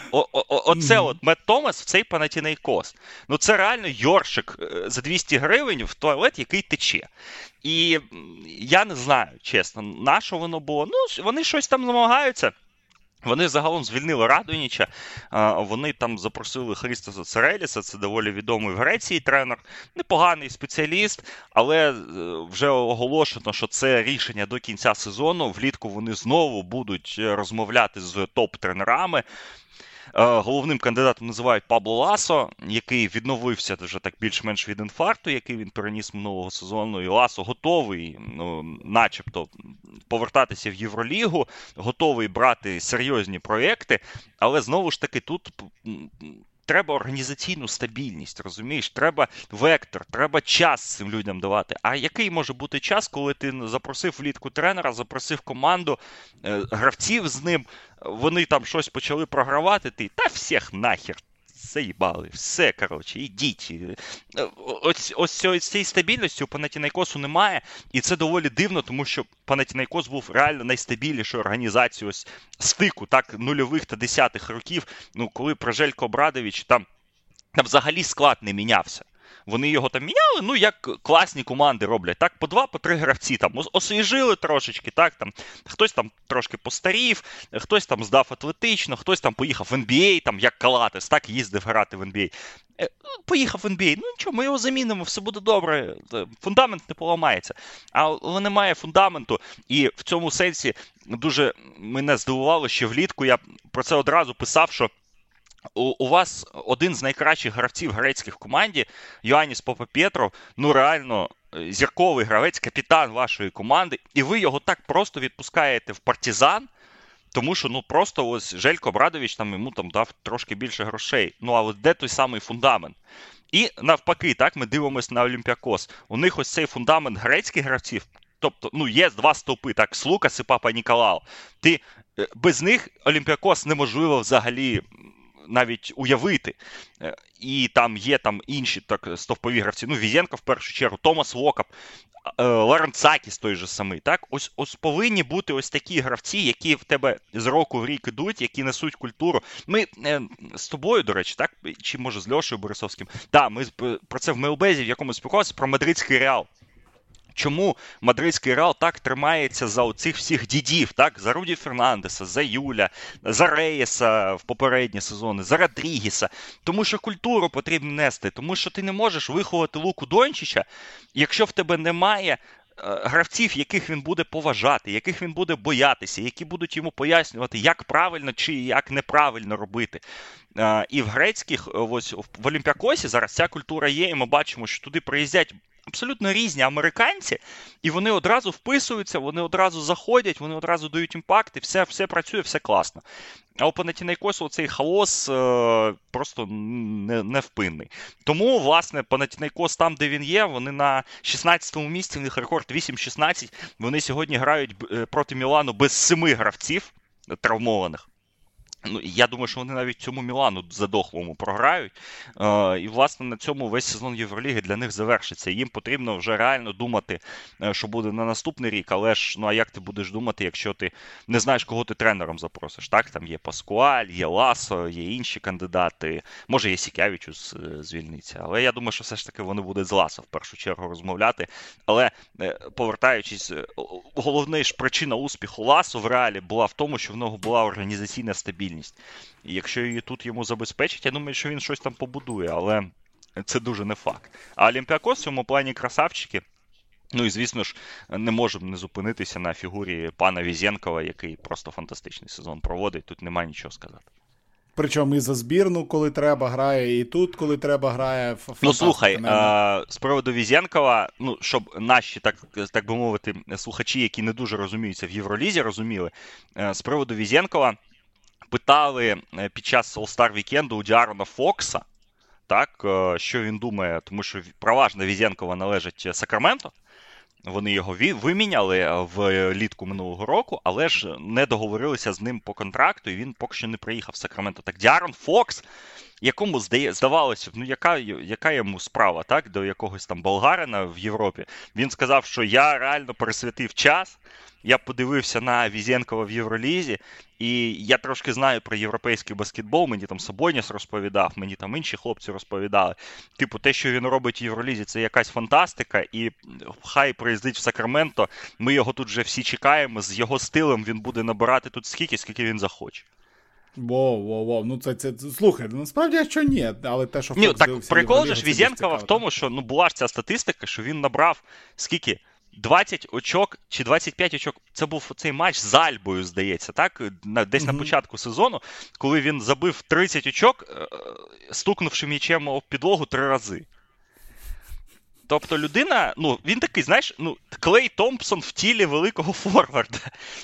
Оце от Мет Томас в цей Панатінейкос. Ну це реально Йоршик е, за 200 гривень в туалет, який тече. І я не знаю, чесно, на що воно було. Ну, вони щось там намагаються. Вони загалом звільнили Радоніча, вони там запросили Христоса Цереліса, це доволі відомий в Греції тренер, непоганий спеціаліст, але е, вже оголошено, що це рішення до кінця сезону. Влітку вони знову будуть е, розмовляти з топ-тренерами. Е, головним кандидатом називають Пабло Ласо, який відновився вже так більш-менш від інфаркту, який він переніс минулого сезону. І Ласо готовий, ну, начебто, повертатися в Євролігу, готовий брати серйозні проекти, але знову ж таки тут треба організаційну стабільність, розумієш? Треба вектор, треба час цим людям давати. А який може бути час, коли ти запросив влітку тренера, запросив команду е, гравців з ним, вони там щось почали програвати, ти та всіх нахер заїбали, все, коротше, ідіть. Е, ось ось цієї стабільності у Панатінайкосу немає, і це доволі дивно, тому що Панатінайкос був реально найстабільнішою організацією ось стику так, нульових та десятих років, ну, коли Прожелько Брадович там, там взагалі склад не мінявся. Вони його там міняли, ну як класні команди роблять. Так, по два, по три гравці там освіжили трошечки, так там хтось там трошки постарів, хтось там здав атлетично, хтось там поїхав в NBA, там як Калатес, так їздив грати в NBA. Е, ну, поїхав в NBA, ну нічого, ми його замінимо, все буде добре. Фундамент не поламається. Але немає фундаменту, і в цьому сенсі дуже мене здивувало, що влітку я про це одразу писав, що у, у вас один з найкращих гравців грецьких в команді, Йоанніс Попа-Пєтров, ну реально е, зірковий гравець, капітан вашої команди, і ви його так просто відпускаєте в партизан. Тому що ну просто ось Желько Брадович там йому там дав трошки більше грошей. Ну але де той самий фундамент? І навпаки, так ми дивимося на Олімпіакос. У них ось цей фундамент грецьких гравців тобто, ну, є два стовпи, так, Слукас і Папа Ніколау. Ти е, без них Олімпіакос неможливо взагалі навіть уявити. Е, і там є там інші так стовпові гравці. Ну, Візенко в першу чергу, Томас Локап, е, Ларенцакіс той же самий. Так, ось ось повинні бути ось такі гравці, які в тебе з року в рік ідуть, які несуть культуру. Ми е, з тобою, до речі, так, чи може з Льошою Борисовським. Так, ми про це в Мелбезі в якомусь спілкувалися про мадридський реал. Чому мадридський реал так тримається за оцих всіх дідів, так? За Руді Фернандеса, за Юля, за Реєса в попередні сезони, за Родрігіса. Тому що культуру потрібно нести, тому що ти не можеш виховати Луку Дончича, якщо в тебе немає. Е, гравців, яких він буде поважати, яких він буде боятися, які будуть йому пояснювати, як правильно чи як неправильно робити. Е, і в грецьких, ось в Олімпіакосі зараз ця культура є, і ми бачимо, що туди приїздять абсолютно різні американці, і вони одразу вписуються, вони одразу заходять, вони одразу дають impact, і все все працює, все класно. А у Панатінайкосу цей хаос е, просто не, невпинний. Тому, власне, Панатінайкос там, де він є, вони на 16-му місці, в них рекорд 8-16. Вони сьогодні грають е, проти Мілану без семи гравців травмованих. Ну, Я думаю, що вони навіть цьому Мілану задохлому програють. Е, І, власне, на цьому весь сезон Євроліги для них завершиться. Їм потрібно вже реально думати, е, що буде на наступний рік. Але ж, ну а як ти будеш думати, якщо ти не знаєш, кого ти тренером запросиш? Так, там є Паскуаль, є Ласо, є інші кандидати. Може, є Сікявічус е, звільниться. Але я думаю, що все ж таки вони будуть з Ласо в першу чергу розмовляти. Але е, повертаючись, головна ж причина успіху Ласо в реалі була в тому, що в нього була організаційна стабільність стабільність. І якщо її тут йому забезпечить, я думаю, що він щось там побудує, але це дуже не факт. А Олімпіакос в цьому плані красавчики. Ну і звісно ж, не можемо не зупинитися на фігурі пана Візєнкова, який просто фантастичний сезон проводить. Тут немає нічого сказати. Причому і за збірну, коли треба, грає, і тут, коли треба, грає. Ну слухай, а, з приводу Візєнкова, ну щоб наші, так так би мовити, слухачі, які не дуже розуміються в Євролізі, розуміли, з приводу Візєнкова питали е, під час All-Star вікенду у Діарона Фокса, так, е, що він думає, тому що проважно Візенкова належить Сакраменто. Вони його виміняли в літку минулого року, але ж не договорилися з ним по контракту, і він поки що не приїхав в Сакраменто. Так Діарон Фокс, якому здавалося, ну яка яка йому справа так, до якогось там болгарина в Європі, він сказав, що я реально пересвятив час. Я подивився на Візєнкова в Євролізі, і я трошки знаю про європейський баскетбол. Мені там Собоніс розповідав, мені там інші хлопці розповідали. Типу, те, що він робить в Євролізі, це якась фантастика, і хай приїздить в Сакраменто. Ми його тут вже всі чекаємо. З його стилем він буде набирати тут скільки, скільки він захоче. Воу, воу, воу. Ну це це слухай, насправді що ні, але те, що Ні, так прикол ж Візєнкова в тому, що ну була ж ця статистика, що він набрав скільки? 20 очок чи 25 очок. Це був цей матч з Альбою, здається, так? Десь mm-hmm. на початку сезону, коли він забив 30 очок, е, стукнувши м'ячем об підлогу три рази. Тобто людина, ну, він такий, знаєш, ну, Клей Томпсон в тілі великого форварда.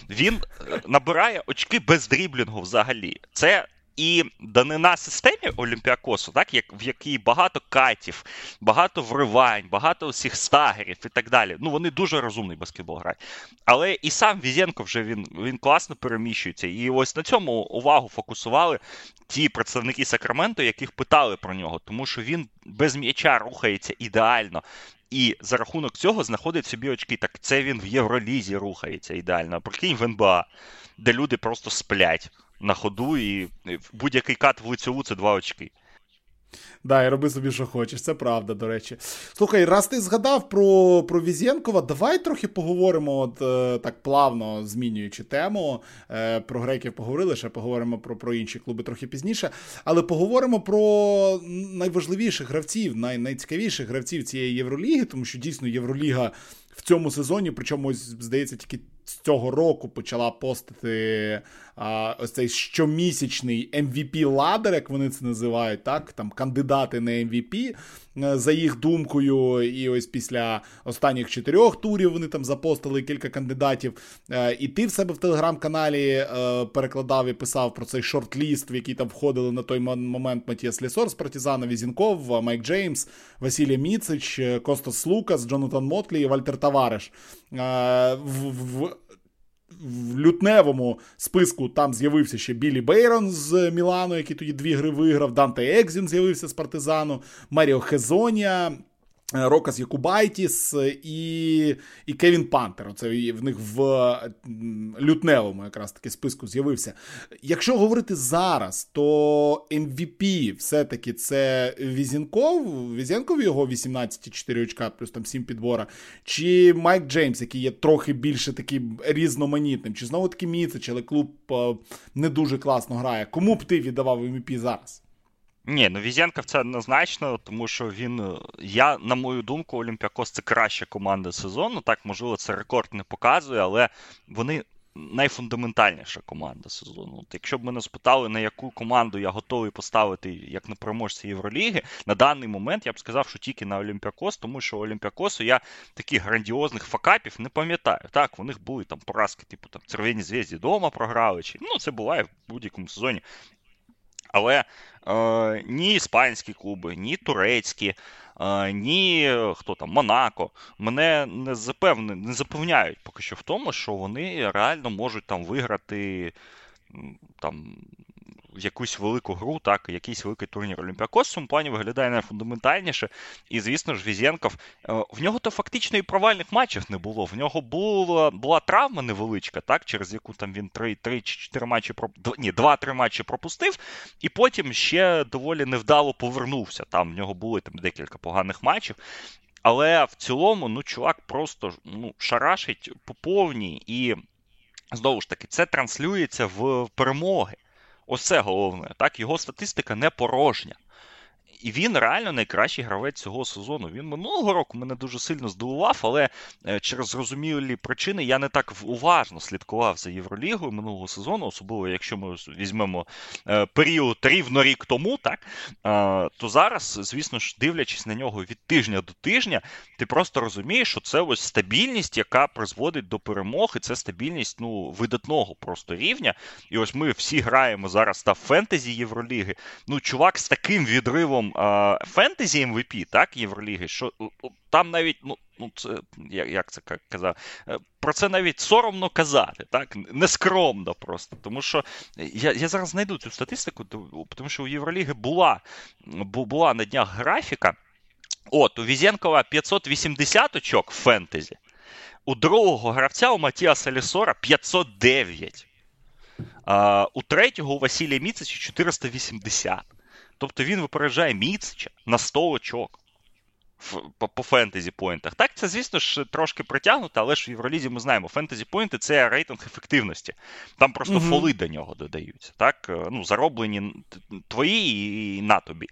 Він е, набирає очки без дріблінгу взагалі. Це і данина системі Олімпіакосу, так, як, в якій багато катів, багато вривань, багато усіх стагерів і так далі. Ну, вони дуже розумний баскетбол грають. Але і сам Візенко вже він він класно переміщується. І ось на цьому увагу фокусували ті представники Сакраменто, яких питали про нього, тому що він без м'яча рухається ідеально. І за рахунок цього знаходить собі очки. Так це він в Євролізі рухається ідеально. Прикинь в НБА, де люди просто сплять на ходу, і будь-який кат в лицьову це два очки. Да, і роби собі, що хочеш, це правда, до речі. Слухай, раз ти згадав про про Візєнкова, давай трохи поговоримо, от е, так плавно змінюючи тему. Е, Про греків поговорили, ще поговоримо про про інші клуби трохи пізніше. Але поговоримо про найважливіших гравців, най, найцікавіших гравців цієї Євроліги, тому що дійсно Євроліга в цьому сезоні, причому, здається, тільки з цього року почала постити а, ось цей щомісячний MVP ladder, як вони це називають, так там кандидати на MVP, е, за їх думкою. І ось після останніх чотирьох турів вони там запостили кілька кандидатів. Е, і ти в себе в телеграм-каналі е, перекладав і писав про цей шорт-ліст, в який там входили на той момент Матіас Лессор з Партізана, Везенков, Майк Джеймс, Василіє Міцич, Костас Слукас, Джонатан Мотлі і Вальтер Таварес. В, в, в лютневому списку там з'явився ще Біллі Бейрон з Мілану, який тоді дві гри виграв. Данте Екзум з'явився з партизану, Маріо Хезонія, Рокас Якубайтіс і і Кевін Пантер. Оце в них в лютневому якраз таки списку з'явився. Якщо говорити зараз, то MVP все-таки це Везенков, Везенков його 18,4 очка, плюс там 7 підбора, чи Майк Джеймс, який є трохи більше таким різноманітним, чи знову таки Міцич, але клуб е, не дуже класно грає. Кому б ти віддавав MVP зараз? Ні, ну Візенков це однозначно, тому що він. Е, я, на мою думку, Олімпіакос це краща команда сезону. Так, можливо, це рекорд не показує, але вони найфундаментальніша команда сезону. От Якщо б мене спитали, на яку команду я готовий поставити як на переможця Євроліги, на даний момент я б сказав, що тільки на Олімпіакос, тому що Олімпіакосу я таких грандіозних факапів не пам'ятаю. Так, у них були там поразки, типу там Червені зв'язді дома програли. Чи, Ну, це буває в будь-якому сезоні. Але ні іспанські клуби, ні турецькі, е, ні хто там, Монако. Мене не запевни, не запевняють поки що в тому, що вони реально можуть там виграти там якусь велику гру, так, якийсь великий турнір Олімпіакос в цьому плані виглядає найфундаментальніше. І, звісно ж, Візєнков, е, в нього то фактично і провальних матчів не було. В нього була була травма невеличка, так, через яку там він 3 чи 4 матчі ні, 2-3 матчі пропустив, і потім ще доволі невдало повернувся. Там в нього були там декілька поганих матчів. Але в цілому, ну, чувак просто ну, шарашить по повній і. Знову ж таки, це транслюється в перемоги. Ось це головне. Так, його статистика не порожня. І він реально найкращий гравець цього сезону. Він минулого року мене дуже сильно здивував, але е, через зрозумілі причини я не так уважно слідкував за Євролігою минулого сезону, особливо якщо ми візьмемо е, період рівно рік тому, так то зараз, звісно ж, дивлячись на нього від тижня до тижня, ти просто розумієш, що це ось стабільність, яка призводить до перемоги. Це стабільність ну, видатного просто рівня. І ось ми всі граємо зараз та фентезі Євроліги. Ну, чувак з таким відривом фентезі MVP, так, Євроліги, що там навіть, ну, ну це як це казав, е, про це навіть соромно казати, так? Нескромно просто. Тому що я я зараз знайду цю статистику, тому що у Євроліги була була на днях графіка. От, у Візенкова 580 очок фентезі. У другого гравця у Матіаса Лісора 509. А, У третього у Василія Міцича 480. Тобто він випереджає Міцича на 100 очок по, по фентезі поінтах. Так, це, звісно ж, трошки притягнуто, але ж в Євролізі ми знаємо, фентезі поінти це рейтинг ефективності. Там просто mm фоли до нього додаються. Так, ну, зароблені твої і на тобі.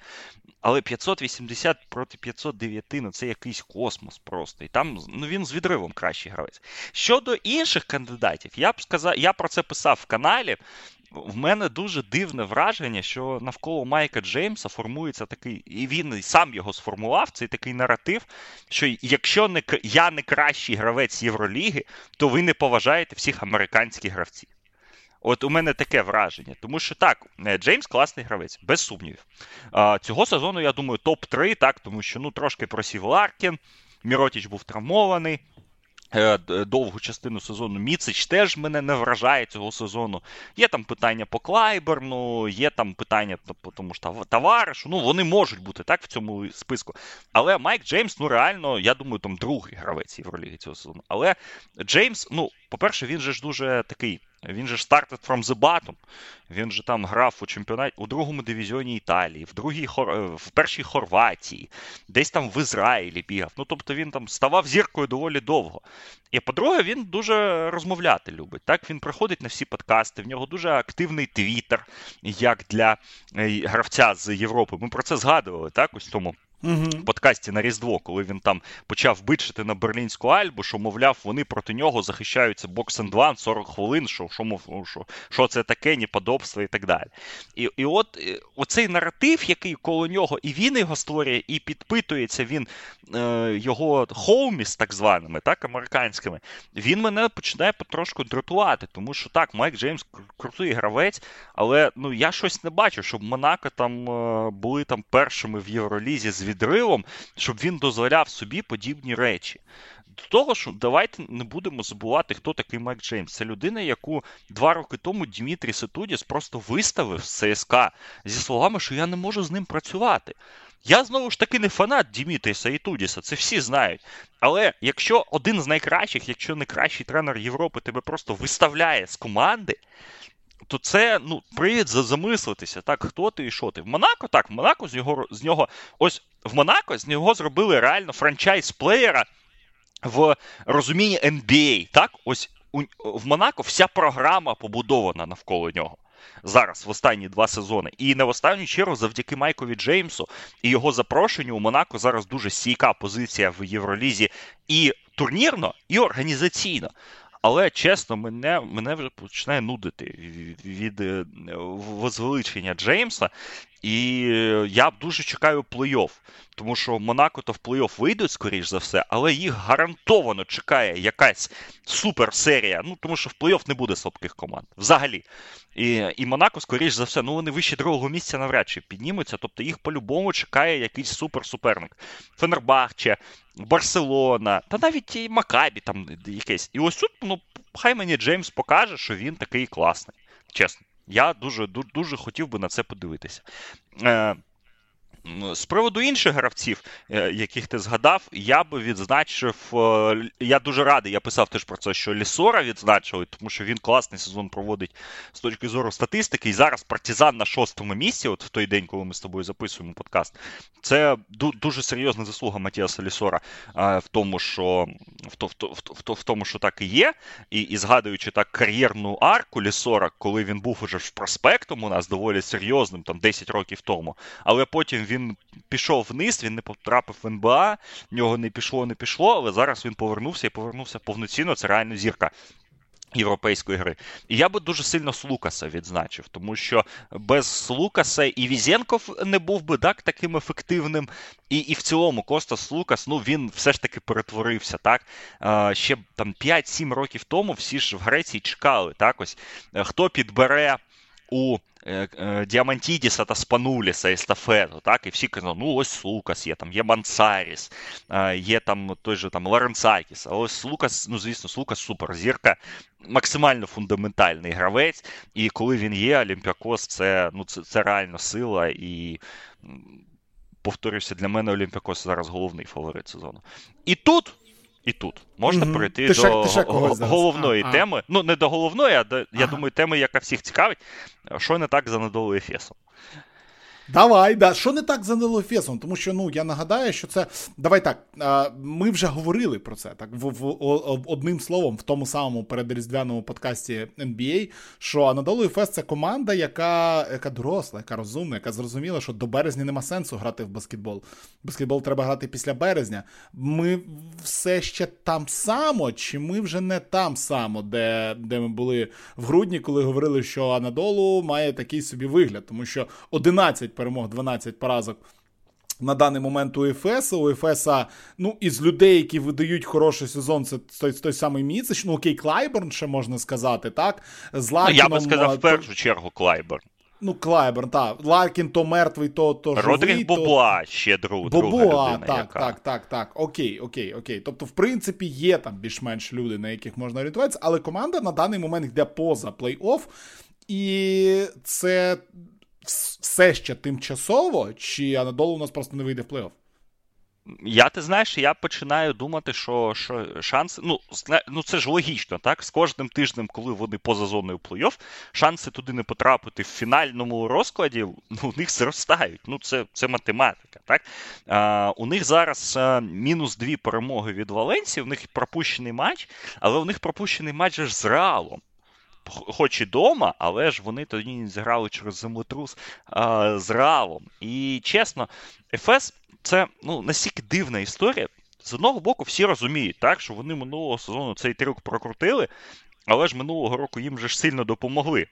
Але 580 проти 509, ну це якийсь космос просто. І там ну, він з відривом кращий гравець. Щодо інших кандидатів, я б сказав, я про це писав в каналі в мене дуже дивне враження, що навколо Майка Джеймса формується такий, і він сам його сформував, цей такий наратив, що якщо не я не кращий гравець Євроліги, то ви не поважаєте всіх американських гравців. От у мене таке враження. Тому що так, е, Джеймс класний гравець, без сумнівів. Цього сезону, я думаю, топ-3, так, тому що ну, трошки просів Ларкін, Міротіч був травмований. Е, довгу частину сезону Міцич теж мене не вражає цього сезону. Є там питання по Клайберну, є там питання, тому що товаришу. Ну, вони можуть бути так в цьому списку. Але Майк Джеймс, ну реально, я думаю, там другий гравець Євроліги цього сезону. Але Джеймс, ну, по-перше, він же ж дуже такий він же started from the bottom. Він же там грав у чемпіонаті у другому дивізіоні Італії, в другій е, в першій Хорватії, десь там в Ізраїлі бігав. Ну тобто він там ставав зіркою доволі довго. І по-друге, він дуже розмовляти любить. Так, він приходить на всі подкасти. В нього дуже активний твіттер, як для е, гравця з Європи. Ми про це згадували так, ось тому в подкасті на Різдво, коли він там почав бичити на Берлінську Альбу, що, мовляв, вони проти нього захищаються боксен 2 40 хвилин, що що, мов, що, що це таке, неподобство і так далі. І і от е, оцей наратив, який коло нього, і він його створює, і підпитується він е, його хоуміс, так званими, так, американськими, він мене починає потрошку дратувати, тому що так, Майк Джеймс крутий гравець, але ну я щось не бачу, щоб Монако там е, були там першими в Євролізі з відривом, щоб він дозволяв собі подібні речі. До того що давайте не будемо забувати, хто такий Майк Джеймс. Це людина, яку два роки тому Дмитрій Сетудіс просто виставив з ЦСКА зі словами, що я не можу з ним працювати. Я знову ж таки не фанат Дімітріса і Тудіса, це всі знають. Але якщо один з найкращих, якщо не кращий тренер Європи, тебе просто виставляє з команди, то це ну, привід замислитися, так, хто ти і що ти. В Монако, так, в Монако з нього, з нього ось в Монако з нього зробили реально франчайз-плеєра в розумінні NBA. Так, ось у, в Монако вся програма побудована навколо нього. Зараз в останні два сезони. І не в останню чергу, завдяки Майкові Джеймсу і його запрошенню у Монако зараз дуже стійка позиція в Євролізі і турнірно, і організаційно. Але чесно, мене мене вже починає нудити від, е, возвеличення Джеймса. І я дуже чекаю плей-офф, тому що Монако то в плей-офф вийдуть, скоріш за все, але їх гарантовано чекає якась суперсерія. Ну, тому що в плей-офф не буде слабких команд. Взагалі. І і Монако, скоріш за все, ну вони вище другого місця навряд чи піднімуться. Тобто їх по-любому чекає якийсь суперсуперник. Фенербахче, Барселона, та навіть і Макабі там якесь. І ось тут, ну, хай мені Джеймс покаже, що він такий класний. Чесно. Я дуже дуже хотів би на це подивитися. Е, з приводу інших гравців, е, яких ти згадав, я би відзначив. Е, я дуже радий, я писав теж про це, що Лісора відзначили, тому що він класний сезон проводить з точки зору статистики. І зараз партизан на шостому місці, от в той день, коли ми з тобою записуємо подкаст, це дуже серйозна заслуга Матіаса Лісора е, в тому, що в, в, в, в тому, що так і є. І, і згадуючи так кар'єрну арку Лісора, коли він був уже проспектом у нас доволі серйозним, там 10 років тому, але потім він він пішов вниз, він не потрапив в НБА, в нього не пішло, не пішло, але зараз він повернувся і повернувся повноцінно. Це реально зірка. Європейської гри. І я би дуже сильно Слукаса відзначив, тому що без Лукаса і Візенков не був би так таким ефективним. І і в цілому Костас Лукас, ну він все ж таки перетворився. так. А, ще там 5-7 років тому всі ж в Греції чекали. так, ось Хто підбере у е, е, Діамантідіса та Спануліса естафету, так, і всі казали, ну ось Лукас є, там є Мансаріс, е, є там той же там Лоренцакіс, а ось Лукас, ну звісно, Лукас суперзірка, максимально фундаментальний гравець, і коли він є, Олімпіакос це, ну, це, це реально сила і. Повторюся, для мене Олімпіакос зараз головний фаворит сезону. І тут і тут можна mm-hmm. перейти ти до ще, головної а, теми. А. Ну, не до головної, а до, ага. я думаю, теми, яка всіх цікавить, що не так за Ефесом. Давай, да. Що не так за Нелофесом? Тому що ну я нагадаю, що це. Давай так. Ми вже говорили про це так в, в, в одним словом в тому самому передріздвяному подкасті NBA, що Анадолу Ефес це команда, яка яка доросла, яка розумна, яка зрозуміла, що до березня нема сенсу грати в баскетбол. Баскетбол треба грати після березня. Ми все ще там само, чи ми вже не там само, де де ми були в грудні, коли говорили, що Анадолу має такий собі вигляд, тому що 11 перемог, 12 поразок. На даний момент у Ефес, у Ефеса, ну, із людей, які видають хороший сезон, це той той самий Міцич, ну окей, Клайберн, ще можна сказати, так? З Ларкіном, ну, Я би сказав, в першу чергу Клайберн. Ну, Клайберн, так. Ларкін то мертвий, то то живий. Родріг Бобуа то... ще друг, Бобуа, друга людина. так, яка... так, так, так. Окей, окей, окей. Тобто, в принципі, є там більш-менш люди, на яких можна орієнтуватися, але команда на даний момент йде поза плей-офф, і це все ще тимчасово, чи Анадолу у нас просто не вийде в? Я ти знаєш, я починаю думати, що що шанси. Ну ну це ж логічно, так? З кожним тижнем, коли вони поза зоною плей-офф, шанси туди не потрапити в фінальному розкладі, ну, у них зростають. Ну, це це математика. так? А, У них зараз а, мінус дві перемоги від Валенції, у них пропущений матч, але у них пропущений матч ж з Реалом. Хоч і дома, але ж вони тоді зіграли через землетрус а, з Реалом. І чесно, Ефес це ну, настільки дивна історія. З одного боку, всі розуміють, так, що вони минулого сезону цей трюк прокрутили, але ж минулого року їм вже ж сильно допомогли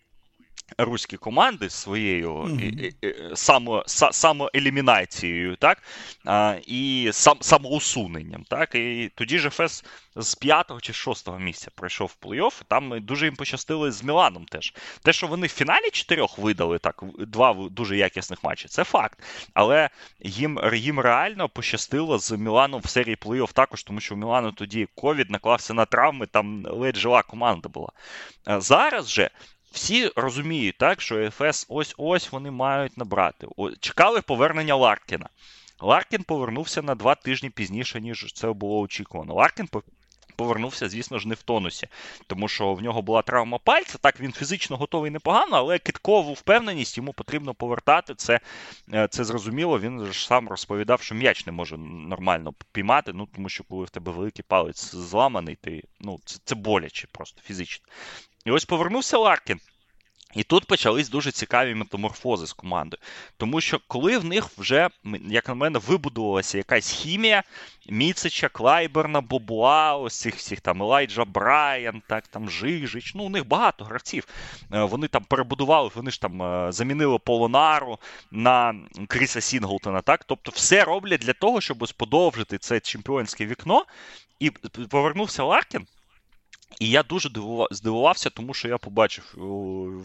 руські команди своєю mm-hmm. само, самоелімінацією, так, а, і сам, самоусуненням. Так, І тоді ж ФС з п'ятого чи шостого місця пройшов в плей-офф. Там дуже їм пощастило з Міланом теж. Те, що вони в фіналі чотирьох видали, так, два дуже якісних матчі, це факт. Але їм їм реально пощастило з Міланом в серії плей-офф також, тому що в Мілану тоді ковід наклався на травми, там ледь жива команда була. Зараз же всі розуміють, так, що ЕФС ось-ось вони мають набрати. Чекали повернення Ларкіна. Ларкін повернувся на два тижні пізніше, ніж це було очікувано. Ларкін повернувся, звісно ж, не в тонусі, тому що в нього була травма пальця. Так, він фізично готовий непогано, але киткову впевненість йому потрібно повертати. Це е, це зрозуміло. Він ж сам розповідав, що м'яч не може нормально піймати, ну тому що коли в тебе великий палець зламаний, ти ну це, це боляче просто фізично. І ось повернувся Ларкін. І тут почались дуже цікаві метаморфози з командою. Тому що коли в них вже, як на мене, вибудувалася якась хімія Міцича, Клайберна, Бобуа, ось цих всіх там Елайджа Брайан, так, там Жижич, ну у них багато гравців. Е, вони там перебудували, вони ж там е, замінили Полонару на Кріса Сінглтона. так, Тобто все роблять для того, щоб подовжити це чемпіонське вікно. І повернувся Ларкін. І я дуже здивувався, тому що я побачив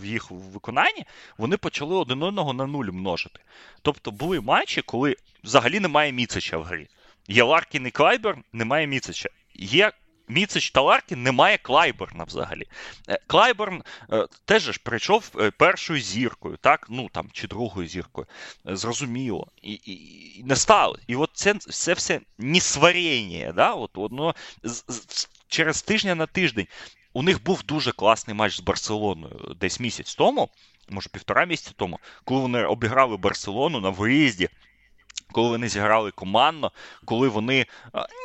в їх виконанні, вони почали один одного на нуль множити. Тобто були матчі, коли взагалі немає Міцича в грі. Є Ларкін і Клайберн, немає Міцича. Є Міцич та Ларкін, немає Клайберна взагалі. Е, Клайберн е, теж ж прийшов е, першою зіркою, так? Ну там, чи другою зіркою. Зрозуміло. І і, і не стало. І от це це все несварення, да? от, воно з, з, через тижня на тиждень. У них був дуже класний матч з Барселоною десь місяць тому, може півтора місяця тому, коли вони обіграли Барселону на виїзді коли вони зіграли командно, коли вони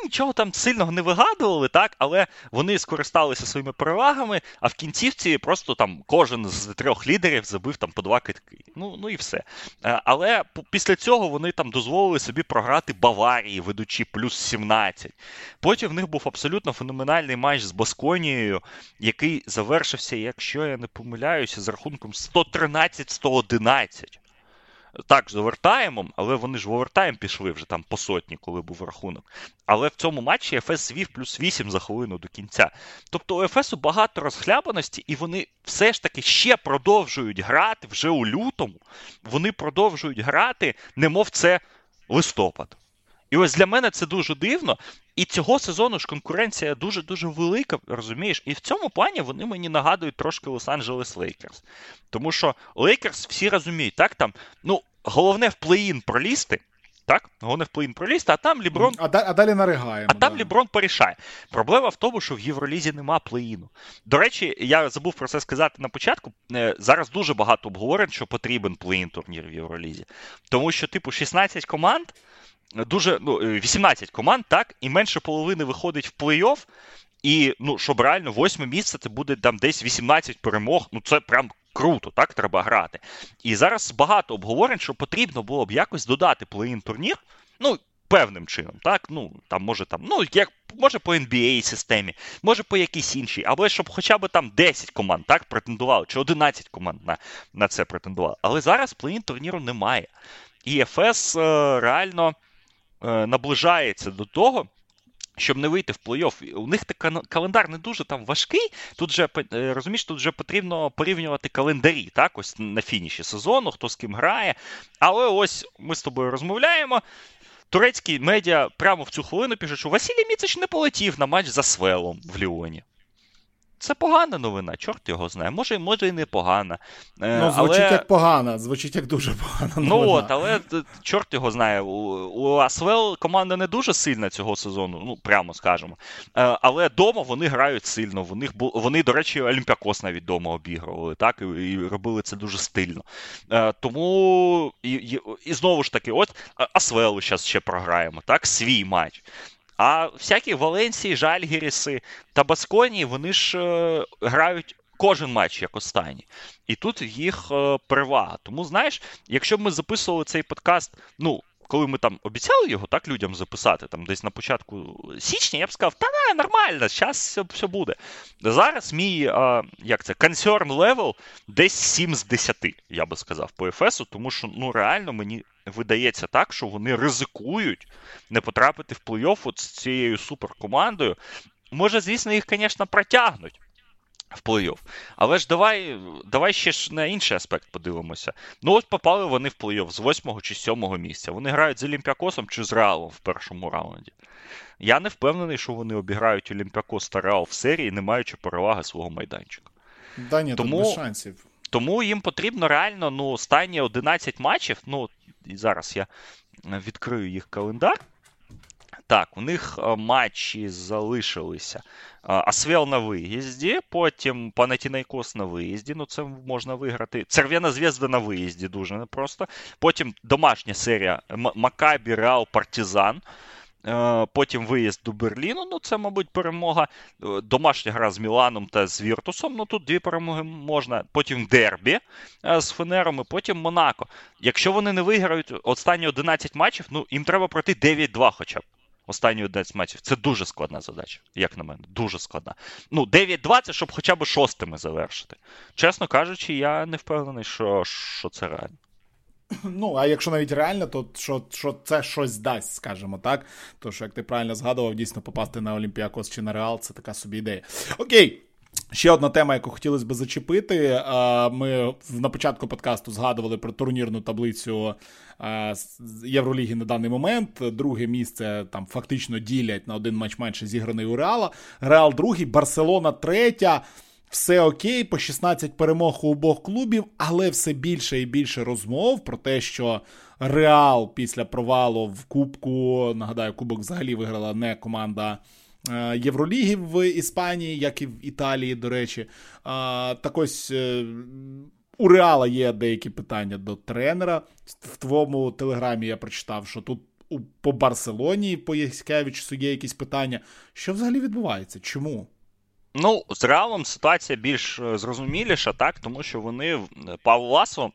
нічого там сильного не вигадували, так, але вони скористалися своїми перевагами, а в кінцівці просто там кожен з трьох лідерів забив там по два китки. Ну ну і все. Але після цього вони там дозволили собі програти Баварії, ведучи плюс 17. Потім в них був абсолютно феноменальний матч з Басконією, який завершився, якщо я не помиляюся, з рахунком 113-111 так, з овертаймом, але вони ж в овертайм пішли вже там по сотні, коли був рахунок. Але в цьому матчі ФС звів плюс 8 за хвилину до кінця. Тобто у ефесу багато розхлябаності, і вони все ж таки ще продовжують грати вже у лютому. Вони продовжують грати, немов це листопад. І ось для мене це дуже дивно. І цього сезону ж конкуренція дуже-дуже велика, розумієш? І в цьому плані вони мені нагадують трошки Лос-Анджелес Лейкерс. Тому що Лейкерс всі розуміють, так там, ну, головне в плей-ін пролізти. Так, головне в плей-ін пролізти, а там Леброн. А, а далі наригаємо. А да. там Леброн порішає. Проблема в тому, що в Євролізі нема плей-іну. До речі, я забув про це сказати на початку. Е, зараз дуже багато обговорень, що потрібен плей-ін турнір в Євролізі. Тому що, типу, 16 команд дуже ну, 18 е, команд, так, і менше половини виходить в плей-офф. І ну, щоб реально восьме місце це буде там десь 18 перемог. Ну це прям круто, так треба грати. І зараз багато обговорень, що потрібно було б якось додати плей-ін турнір. Ну, певним чином, так? Ну, там може там, ну, як може по NBA системі, може по якійсь іншій, або щоб хоча б там 10 команд так претендували, чи 11 команд на на це претендували. Але зараз плей-ін турніру немає. І ФС е, реально. Е, наближається до того. Щоб не вийти в плей-офф. У них календар не дуже там важкий. Тут же е, розумієш, тут вже потрібно порівнювати календарі, так, ось на фініші сезону, хто з ким грає. Але ось ми з тобою розмовляємо. Турецькі медіа прямо в цю хвилину пишуть, що Василій Міцич не полетів на матч за Свелом в Ліоні. Це погана новина, чорт його знає. Може, може і не погана. Е, ну, звучить але... як погана, звучить як дуже погана. Ну, новина. Ну от, але чорт його знає. У Асвел команда не дуже сильна цього сезону, ну прямо скажемо. Е, але вдома вони грають сильно. Вони, вони до речі, Олімпіакос навіть вдома обігрували, так, і робили це дуже стильно. Е, тому і, і, і знову ж таки, от Асвелу зараз ще програємо, так, свій матч. А всякі Валенсії, Жальгіріси та Басконі, вони ж е, грають кожен матч як останній. І тут їх е, перевага. Тому, знаєш, якщо б ми записували цей подкаст, ну. Коли ми там обіцяли його так людям записати, там десь на початку січня, я б сказав, та не, нормально, зараз все все буде. Зараз мій а, як це, concern level десь 7 з 10, я би сказав, по ефесу, тому що ну реально мені видається так, що вони ризикують не потрапити в плей-офф от з цією суперкомандою. Може, звісно, їх, звісно, протягнуть в плей-офф. Але ж давай давай ще ж на інший аспект подивимося. Ну, ось попали вони в плей-офф з 8 чи 7 місця. Вони грають з Олімпіакосом чи з Реалом в першому раунді. Я не впевнений, що вони обіграють Олімпіакос та Реал в серії, не маючи переваги свого майданчика. Да, ні, Тому... без шансів. Тому їм потрібно реально ну, останні 11 матчів. Ну, і зараз я відкрию їх календар. Так, у них е, матчі залишилися. Е, Асвел на виїзді, потім Панатінайкос на виїзді. Ну, це можна виграти. Церв'яна зв'язда на виїзді дуже непросто. Потім домашня серія Макабі, Реал, Партизан. Е, потім виїзд до Берліну. Ну, це, мабуть, перемога. Домашня гра з Міланом та з Віртусом. Ну тут дві перемоги можна. Потім Дербі з Фенером, і потім Монако. Якщо вони не виграють останні 11 матчів, ну їм треба пройти 9-2 хоча б останні 11 матчів. Це дуже складна задача, як на мене. Дуже складна. Ну, 9-20, щоб хоча б шостими завершити. Чесно кажучи, я не впевнений, що, що це реально. Ну, а якщо навіть реально, то що що це щось дасть, скажімо так. То що, як ти правильно згадував, дійсно попасти на Олімпіакос чи на Реал, це така собі ідея. Окей. Ще одна тема, яку хотілося б зачепити. Ми на початку подкасту згадували про турнірну таблицю Євроліги на даний момент. Друге місце там фактично ділять на один матч менше зіграний у Реала. Реал другий, Барселона третя. Все окей, по 16 перемог у обох клубів, але все більше і більше розмов про те, що Реал після провалу в Кубку, нагадаю, Кубок взагалі виграла не команда Е, Євроліги в Іспанії, як і в Італії, до речі. Е, так ось е, у Реала є деякі питання до тренера. В твоєму телеграмі я прочитав, що тут по Барселоні, по Яськевичу є якісь питання. Що взагалі відбувається? Чому? Ну, з Реалом ситуація більш зрозуміліша, так, тому що вони Павло Ласо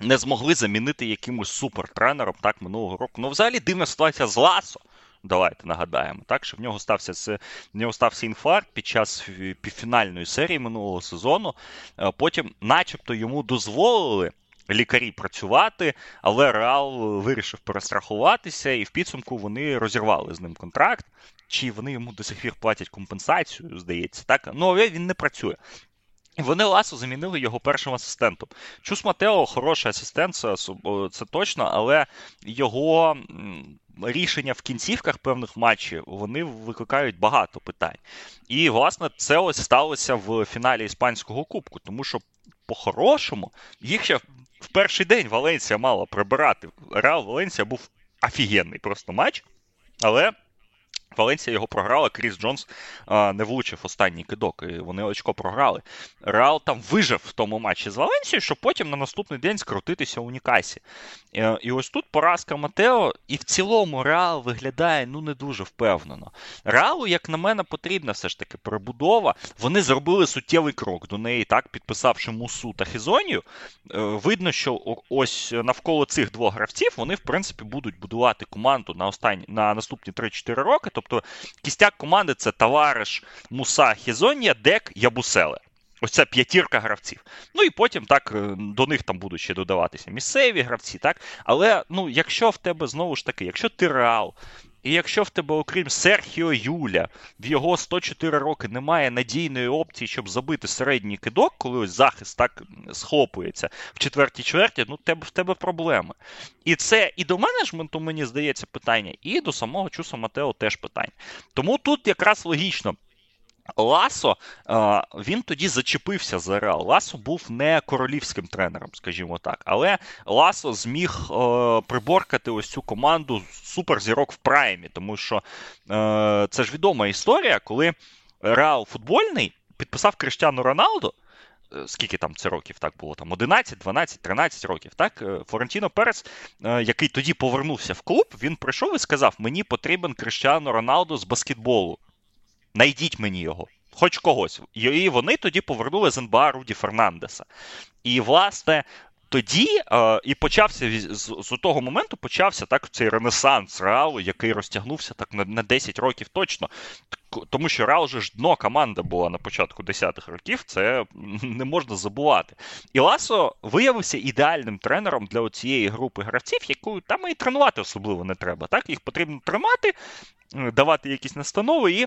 не змогли замінити якимось супертренером так минулого року. Ну, взагалі дивна ситуація з Ласо. Давайте нагадаємо, так що в нього стався в нього стався інфаркт під час півфінальної серії минулого сезону. Е, потім, начебто, йому дозволили. Лікарі працювати, але Реал вирішив перестрахуватися, і в підсумку вони розірвали з ним контракт. Чи вони йому до сих пір платять компенсацію, здається, так? Ну, але він не працює. Вони Ласо замінили його першим асистентом. Чус Матео хороший асистент, це точно, але його рішення в кінцівках певних матчів вони викликають багато питань. І, власне, це ось сталося в фіналі Іспанського кубку, тому що, по-хорошому, їх ще в перший день Валенсія мала прибирати. Реал Валенсія був офігенний просто матч, але. Валенсія його програла, Кріс Джонс а, не влучив останній кидок, і вони очко програли. Реал там вижив в тому матчі з Валенсією, щоб потім на наступний день скрутитися у Нікасі. І, і ось тут поразка Матео, і в цілому Реал виглядає ну не дуже впевнено. Реалу, як на мене, потрібна все ж таки перебудова. Вони зробили суттєвий крок до неї, так, підписавши Мусу та Хізонію. Е, видно, що ось навколо цих двох гравців вони, в принципі, будуть будувати команду на останні на наступні 3-4 роки. Тобто кістяк команди це товариш Муса Хізонія, Дек, Ябуселе. Ось це п'ятірка гравців. Ну і потім так е, до них там будуть ще додаватися місцеві гравці, так? Але ну, якщо в тебе знову ж таки, якщо ти реал, і якщо в тебе, окрім Серхіо Юля, в його 104 роки немає надійної опції, щоб забити середній кидок, коли ось захист так схлопується в четвертій чверті, ну тебе, в тебе проблеми. І це і до менеджменту, мені здається, питання, і до самого Чуса Матео теж питання. Тому тут якраз логічно. Ласо він тоді зачепився за Реал. Ласо був не королівським тренером, скажімо так. Але Ласо зміг приборкати ось цю команду суперзірок в праймі, тому що е, це ж відома історія, коли Реал футбольний підписав Криштіану Роналду. Е, скільки там це років так було? Там 11, 12, 13 років. Так, е, Флорентіно Перес, який тоді повернувся в клуб, він прийшов і сказав: Мені потрібен Криштіану Роналду з баскетболу. Найдіть мені його. хоч когось. І вони тоді повернули з НБА Руді Фернандеса. І, власне, тоді е, і почався з, з того моменту почався так цей ренесанс Реалу, який розтягнувся так на на 10 років точно. Тому що Реал же ж дно команда була на початку 10-х років, це не можна забувати. І Ласо виявився ідеальним тренером для цієї групи гравців, яку там і тренувати особливо не треба. Так, Їх потрібно тримати, давати якісь настанови і.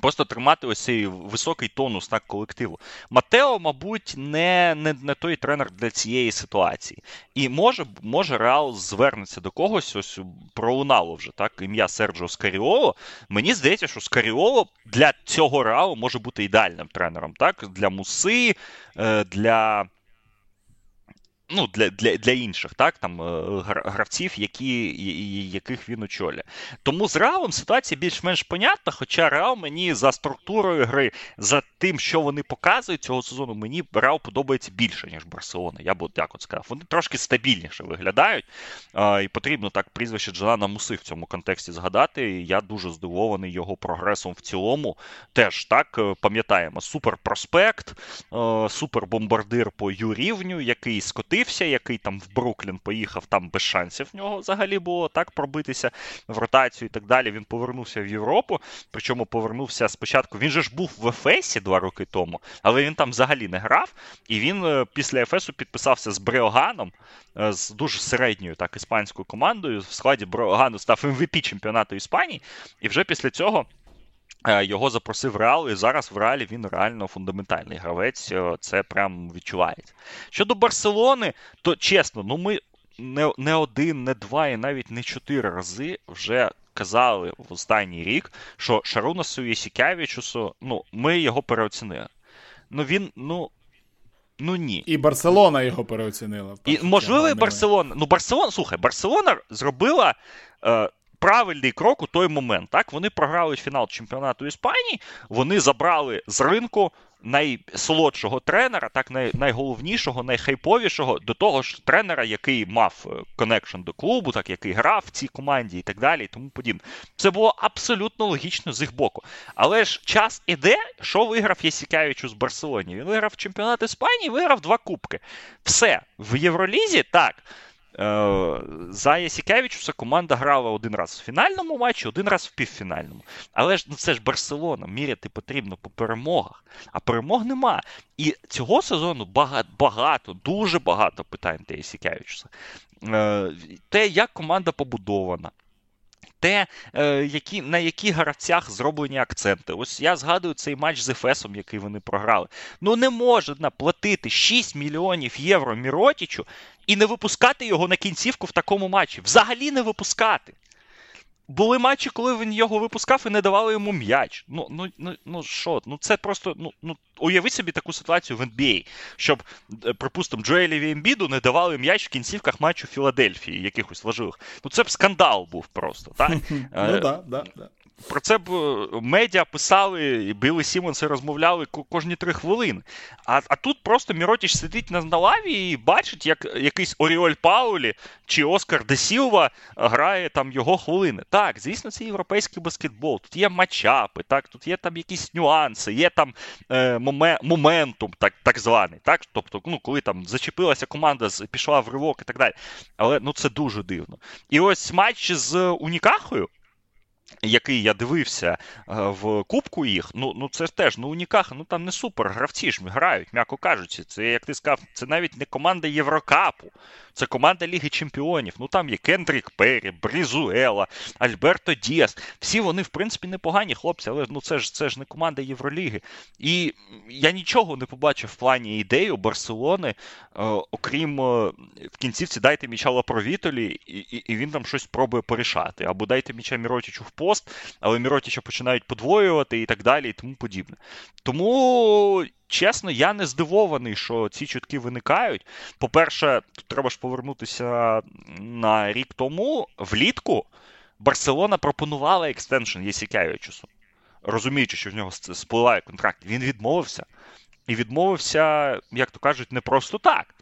Просто тримати ось цей високий тонус так колективу. Матео, мабуть, не не, не той тренер для цієї ситуації. І може може Реал звернеться до когось. Ось пролунало вже так ім'я Серджо Скаріоло. Мені здається, що Скаріоло для цього Реалу може бути ідеальним тренером. так? Для Муси, е, для ну, для для, для інших так, там, е, гравців, які, яких він очолює. Тому з Реалом ситуація більш-менш понятна, хоча Реал мені за структурою гри, за тим, що вони показують цього сезону, мені Реал подобається більше, ніж Барселона. Я б так от сказав. Вони трошки стабільніше виглядають. А, І потрібно так прізвище Джанана Муси в цьому контексті згадати. Я дуже здивований його прогресом в цілому. Теж так е, пам'ятаємо, суперпроспект, е, супербомбардир по Юрівню, який скотив скотився, який там в Бруклін поїхав, там без шансів в нього взагалі було так пробитися в ротацію і так далі. Він повернувся в Європу. Причому повернувся спочатку. Він же ж був в Ефесі два роки тому, але він там взагалі не грав. І він е, після Ефесу підписався з Бреоганом, е, з дуже середньою так іспанською командою. В складі Бреогану став MVP чемпіонату Іспанії, і вже після цього. Е, його запросив Реал, і зараз в Реалі він реально фундаментальний гравець. Е, це прям відчувається. Щодо Барселони, то чесно, ну ми не не один, не два і навіть не чотири рази вже казали в останній рік, що Шарунасу Єсікявічусу, ну, ми його переоцінили. Ну він, ну. Ну ні. І Барселона його переоцінила. І, Можливо, і Барселона. Ну, Барселона, слухай, Барселона зробила е, правильний крок у той момент. Так, Вони програли фінал чемпіонату Іспанії, вони забрали з ринку найсолодшого тренера, так най, найголовнішого, найхайповішого до того ж тренера, який мав connection до клубу, так який грав в цій команді і так далі, і тому подібне. Це було абсолютно логічно з їх боку. Але ж час іде, що виграв Єсікявичу з Барселоні. Він виграв чемпіонат Іспанії, виграв два кубки. Все в Євролізі так. Е, за Ясікевичуса команда грала один раз в фінальному матчі, один раз в півфінальному. Але ж ну, це ж Барселона, міряти потрібно по перемогах, а перемог нема. І цього сезону багато, дуже багато питань до Ясікевичуса. Е, те, як команда побудована. Те, е, які, на яких гравцях зроблені акценти. Ось я згадую цей матч з Ефесом, який вони програли. Ну не можна платити 6 мільйонів євро Міротічу і не випускати його на кінцівку в такому матчі. Взагалі не випускати. Були матчі, коли він його випускав і не давали йому м'яч. Ну ну, ну, ну що, ну це просто. ну, ну Уяви собі таку ситуацію в NBA, щоб, е, припустимо, Джоелі Ембіду не давали м'яч в кінцівках матчу Філадельфії, якихось важливих. Ну це б скандал був просто. так? Ну так, так, так. Про це б е, медіа писали, і Білли Сімонси розмовляли кожні три хвилини. А а тут просто Міротіч сидить на лаві і бачить, як якийсь Оріоль Паулі чи Оскар Де Сілва грає там його хвилини. Так, звісно, це європейський баскетбол. Тут є матчапи, так, тут є там якісь нюанси, є там е, моментум, так так званий. Так? Тобто, ну, коли там зачепилася команда, пішла в ривок і так далі. Але ну, це дуже дивно. І ось матч з Унікахою який я дивився е, в Кубку їх, ну ну це теж ну Унікаха, ну там не супер гравці ж грають, м'яко кажучи. Це, як ти сказав, це навіть не команда Єврокапу, це команда Ліги Чемпіонів. Ну там є Кендрік Перрі, Брізуела, Альберто Діас. Всі вони, в принципі, непогані хлопці, але ну це ж це ж не команда Євроліги. І я нічого не побачив в плані ідеї у Барселони, е, окрім е, в кінцівці дайте міча Лапровітолі, і, і, і він там щось пробує порішати. Або дайте міча Міротічу в пост, але Міротіча починають подвоювати і так далі, і тому подібне. Тому. Чесно, я не здивований, що ці чутки виникають. По-перше, тут треба ж повернутися на рік тому, влітку Барселона пропонувала екстеншн Єсікявичусу, розуміючи, що в нього спливає контракт. Він відмовився. І відмовився, як то кажуть, не просто так.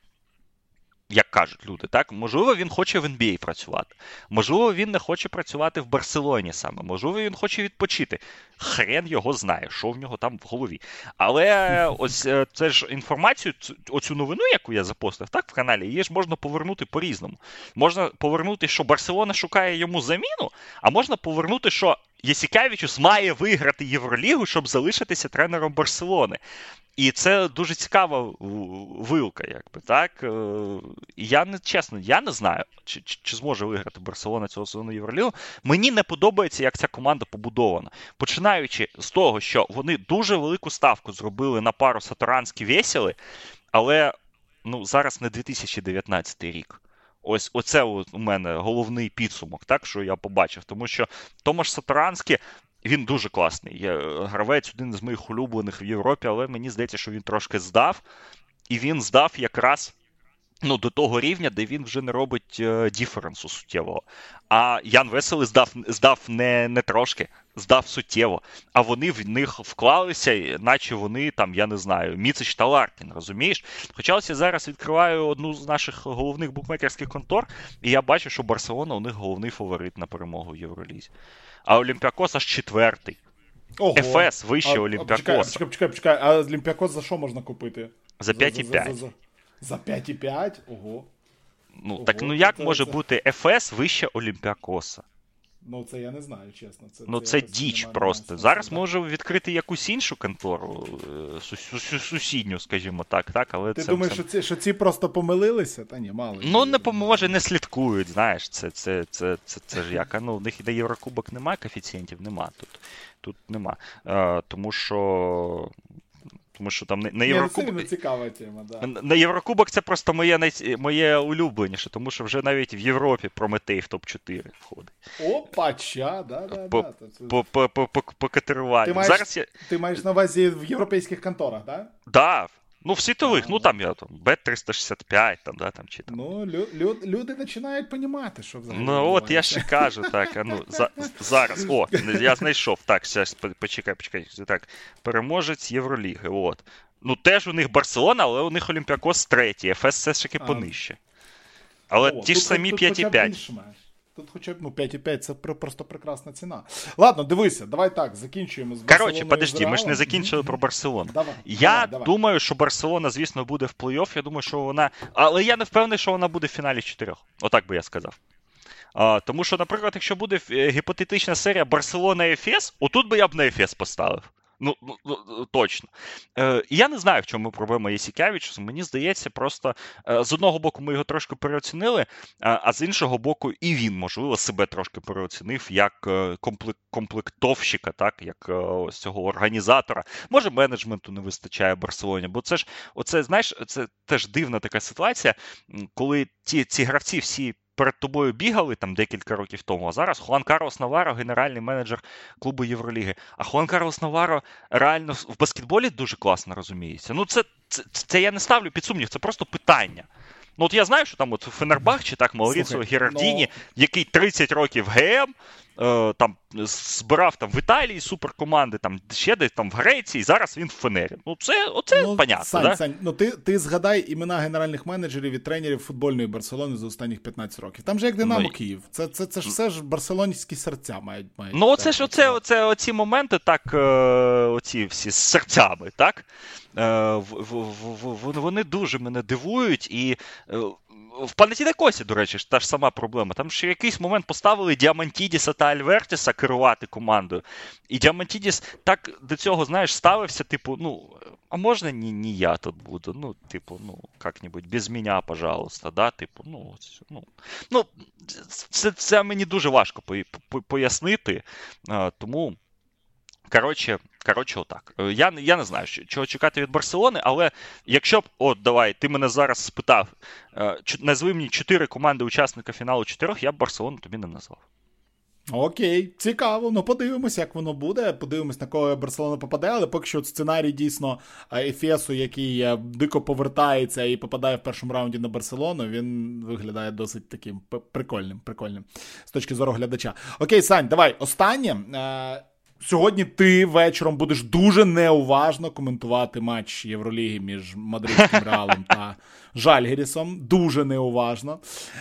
Як кажуть люди, так можливо, він хоче в NBA працювати. Можливо, він не хоче працювати в Барселоні саме. Можливо, він хоче відпочити. Хрен його знає, що в нього там в голові. Але ось е, це ж інформацію, оцю новину, яку я запостив, так в каналі, її ж можна повернути по-різному. Можна повернути, що Барселона шукає йому заміну, а можна повернути, що Єсікевичус має виграти Євролігу, щоб залишитися тренером Барселони. І це дуже цікава вилка, якби так. Е, я не чесно, я не знаю, чи чи, зможе виграти Барселона цього сезону Євролігу. Мені не подобається, як ця команда побудована. Починаючи з того, що вони дуже велику ставку зробили на пару Сатуранські весіли, але ну, зараз не 2019 рік. Ось оце у мене головний підсумок, так що я побачив. Тому що Томаш Сатуранський він дуже класний. Я Гравець один з моїх улюблених в Європі, але мені здається, що він трошки здав. І він здав якраз ну, до того рівня, де він вже не робить е, діференсу суттєвого. А Ян Веселий здав здав не не трошки, здав суттєво. А вони в них вклалися, наче вони там, я не знаю, Міцич та Ларкін, розумієш? Хоча ось я зараз відкриваю одну з наших головних букмекерських контор, і я бачу, що Барселона у них головний фаворит на перемогу в Євролізі а Олімпіакос аж четвертий. Ого. ФС вище Олімпіакоса. Почекай, почекай, почекай, а Олімпіакос за що можна купити? За 5,5. За, за, за 5,5? Ого. Ну, Ого, так ну як це, може це... бути ФС вище Олімпіакоса? Ну, це я не знаю, чесно. Це, Ну, це, це діч просто. Зараз може відкрити якусь іншу контору, е, сусідню, скажімо так, так, але Ти це... думаєш, це... що ці що ці просто помилилися? Та ні, мало. Ну, не поможе, не слідкують, знаєш, це це, це, це, це ж як. Ну, в них на Єврокубок немає коефіцієнтів, нема тут. Тут нема. А, Тому що тому що там на Єврокубок... Це цікава тема, да. На Єврокубок це просто моє най... моє улюбленіше, тому що вже навіть в Європі Прометей в топ-4 входить. Опача, да, да, по, да. По, по, по, по, по. Ти маєш, Зараз я... ти маєш на увазі в європейських конторах, так? Да? Да, Ну, в світових, а, ну там я там Б365, там, да, там чи там. Ну, лю, лю, люди починають розуміти, що взагалі. Ну, от я ще кажу, так, а ну, за, зараз, о, я знайшов, так, зараз, почекай, почекай, так, переможець Євроліги, от. Ну, теж у них Барселона, але у них Олімпіакос третій, ФС все ж таки понижче. Але о, ті ж самі 5,5. Тут хоча б ну, 5,5 це просто прекрасна ціна. Ладно, дивися, давай так, закінчуємо з Коротше, подожди, ми ж не закінчили про Барселону. Давай, Я давай, давай. думаю, що Барселона, звісно, буде в плей-офф. Я думаю, що вона. Але я не впевнений, що вона буде в фіналі чотирьох. Отак би я сказав. А, Тому що, наприклад, якщо буде е, гіпотетична серія Барселона Ефес, отут би я б на Ефес поставив. Ну, ну, ну точно. Е, Я не знаю, в чому проблема Єсікявича. Мені здається, просто е, з одного боку ми його трошки переоцінили, а з іншого боку, і він, можливо, себе трошки переоцінив як е, комплектовщика, так, як е, ось цього організатора. Може, менеджменту не вистачає Барселоні, бо це ж, оце, знаєш, це теж дивна така ситуація, коли ті ці гравці всі перед тобою бігали там декілька років тому. А зараз Хуан Карлос Наваро, генеральний менеджер клубу Євроліги. А Хуан Карлос Наваро реально в баскетболі дуже класно розуміється. Ну, це, це, це я не ставлю під сумнів, це просто питання. Ну, от я знаю, що там от Фенербах чи так Мауріціо Гірардіні, ну... який 30 років ГМ, там збирав там в Італії суперкоманди, там ще десь там в Греції, зараз він в Фенері. Ну, це оце ну, понятно. Сань, да? Сань, ну ти ти згадай імена генеральних менеджерів і тренерів футбольної Барселони за останніх 15 років. Там же як Динамо ну, Київ. Це це, це ж все ж барселонські серця мають. мають Ну, оце ж оце, оце, оці моменти, так, е, оці всі з серцями, так? Е, вони дуже мене дивують і. В Панатінекосі, до речі, та ж сама проблема. Там ще якийсь момент поставили Діамантідіса та Альвертіса керувати командою. І Діамантідіс так до цього, знаєш, ставився, типу, ну, а можна не, не я тут буду? Ну, типу, ну, як-небудь без мене, пожалуйста, да? Типу, ну, ну, ну це це мені дуже важко пояснити. Тому. Коротше, коротше, отак. Е, я я не знаю, чого чекати від Барселони, але якщо б, от давай, ти мене зараз спитав, е, назви мені чотири команди учасника фіналу чотирьох, я б Барселону тобі не назвав. Окей, цікаво. Ну подивимось, як воно буде. Подивимось, на кого Барселона попаде, але поки що сценарій дійсно е, Ефесу, який дико повертається і попадає в першому раунді на Барселону, він виглядає досить таким прикольним, прикольним з точки зору глядача. Окей, Сань, давай останнє. Сьогодні ти вечором будеш дуже неуважно коментувати матч Євроліги між Мадридським Реалом та Жальгерісом, дуже неуважно.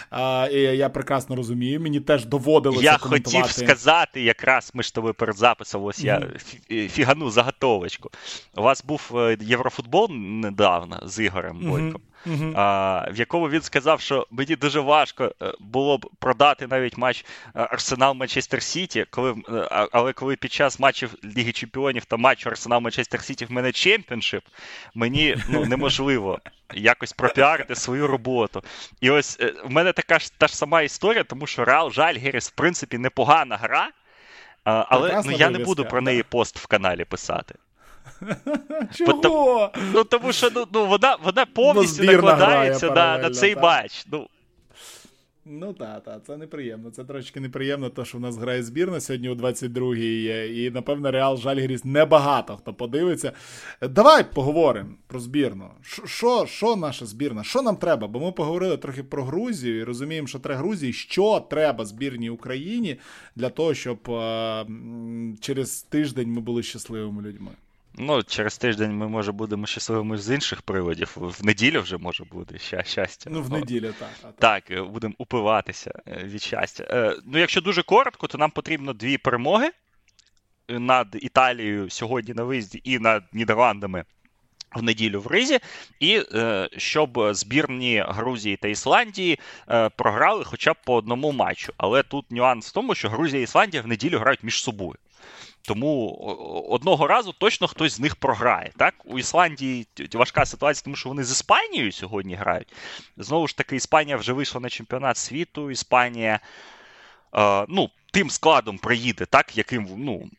А, і Я прекрасно розумію. Мені теж доводилося. Я коментувати. хотів сказати, якраз ми ж тобою перед записом, ось я mm-hmm. фігану заготовочку. У вас був е, Єврофутбол недавно з Ігорем Бойком. Uh-huh. А, В якому він сказав, що мені дуже важко е, було б продати навіть матч Арсенал Манчестер Сіті, коли але коли під час матчів Ліги Чемпіонів та матчу Арсенал Манчестер Сіті в мене чемпіоншип, мені ну, неможливо якось пропіарити свою роботу. І ось е, в мене така ж та ж сама історія, тому що Реал Жальгеріс, в принципі, непогана гра, але ну, я не буду про неї пост в каналі писати. Чого? Ну, тому що ну, ну, вона вона повністю ну, накладається на на цей матч. Ну, Ну так, так, це неприємно. Це трошки неприємно, то що в нас грає збірна сьогодні у 22-й, і, напевно, Реал Жальгіріс небагато хто подивиться. Давай поговоримо про збірну. Що що наша збірна? Що нам треба? Бо ми поговорили трохи про Грузію і розуміємо, що треба Грузії, що треба збірній Україні для того, щоб а, через тиждень ми були щасливими людьми. Ну, через тиждень ми, може, будемо щасливими з інших приводів. В неділю вже може бути щастя. Ну, в неділю, так. Так, так е, будемо упиватися е, від щастя. Е, ну, якщо дуже коротко, то нам потрібно дві перемоги над Італією сьогодні на виїзді і над Нідерландами. В неділю в Ризі, і е, щоб збірні Грузії та Ісландії е, програли хоча б по одному матчу. Але тут нюанс в тому, що Грузія і Ісландія в неділю грають між собою. Тому одного разу точно хтось з них програє. Так? У Ісландії важка ситуація, тому що вони з Іспанією сьогодні грають. Знову ж таки, Іспанія вже вийшла на чемпіонат світу. Іспанія. Е, ну, тим складом приїде, так, яким ну,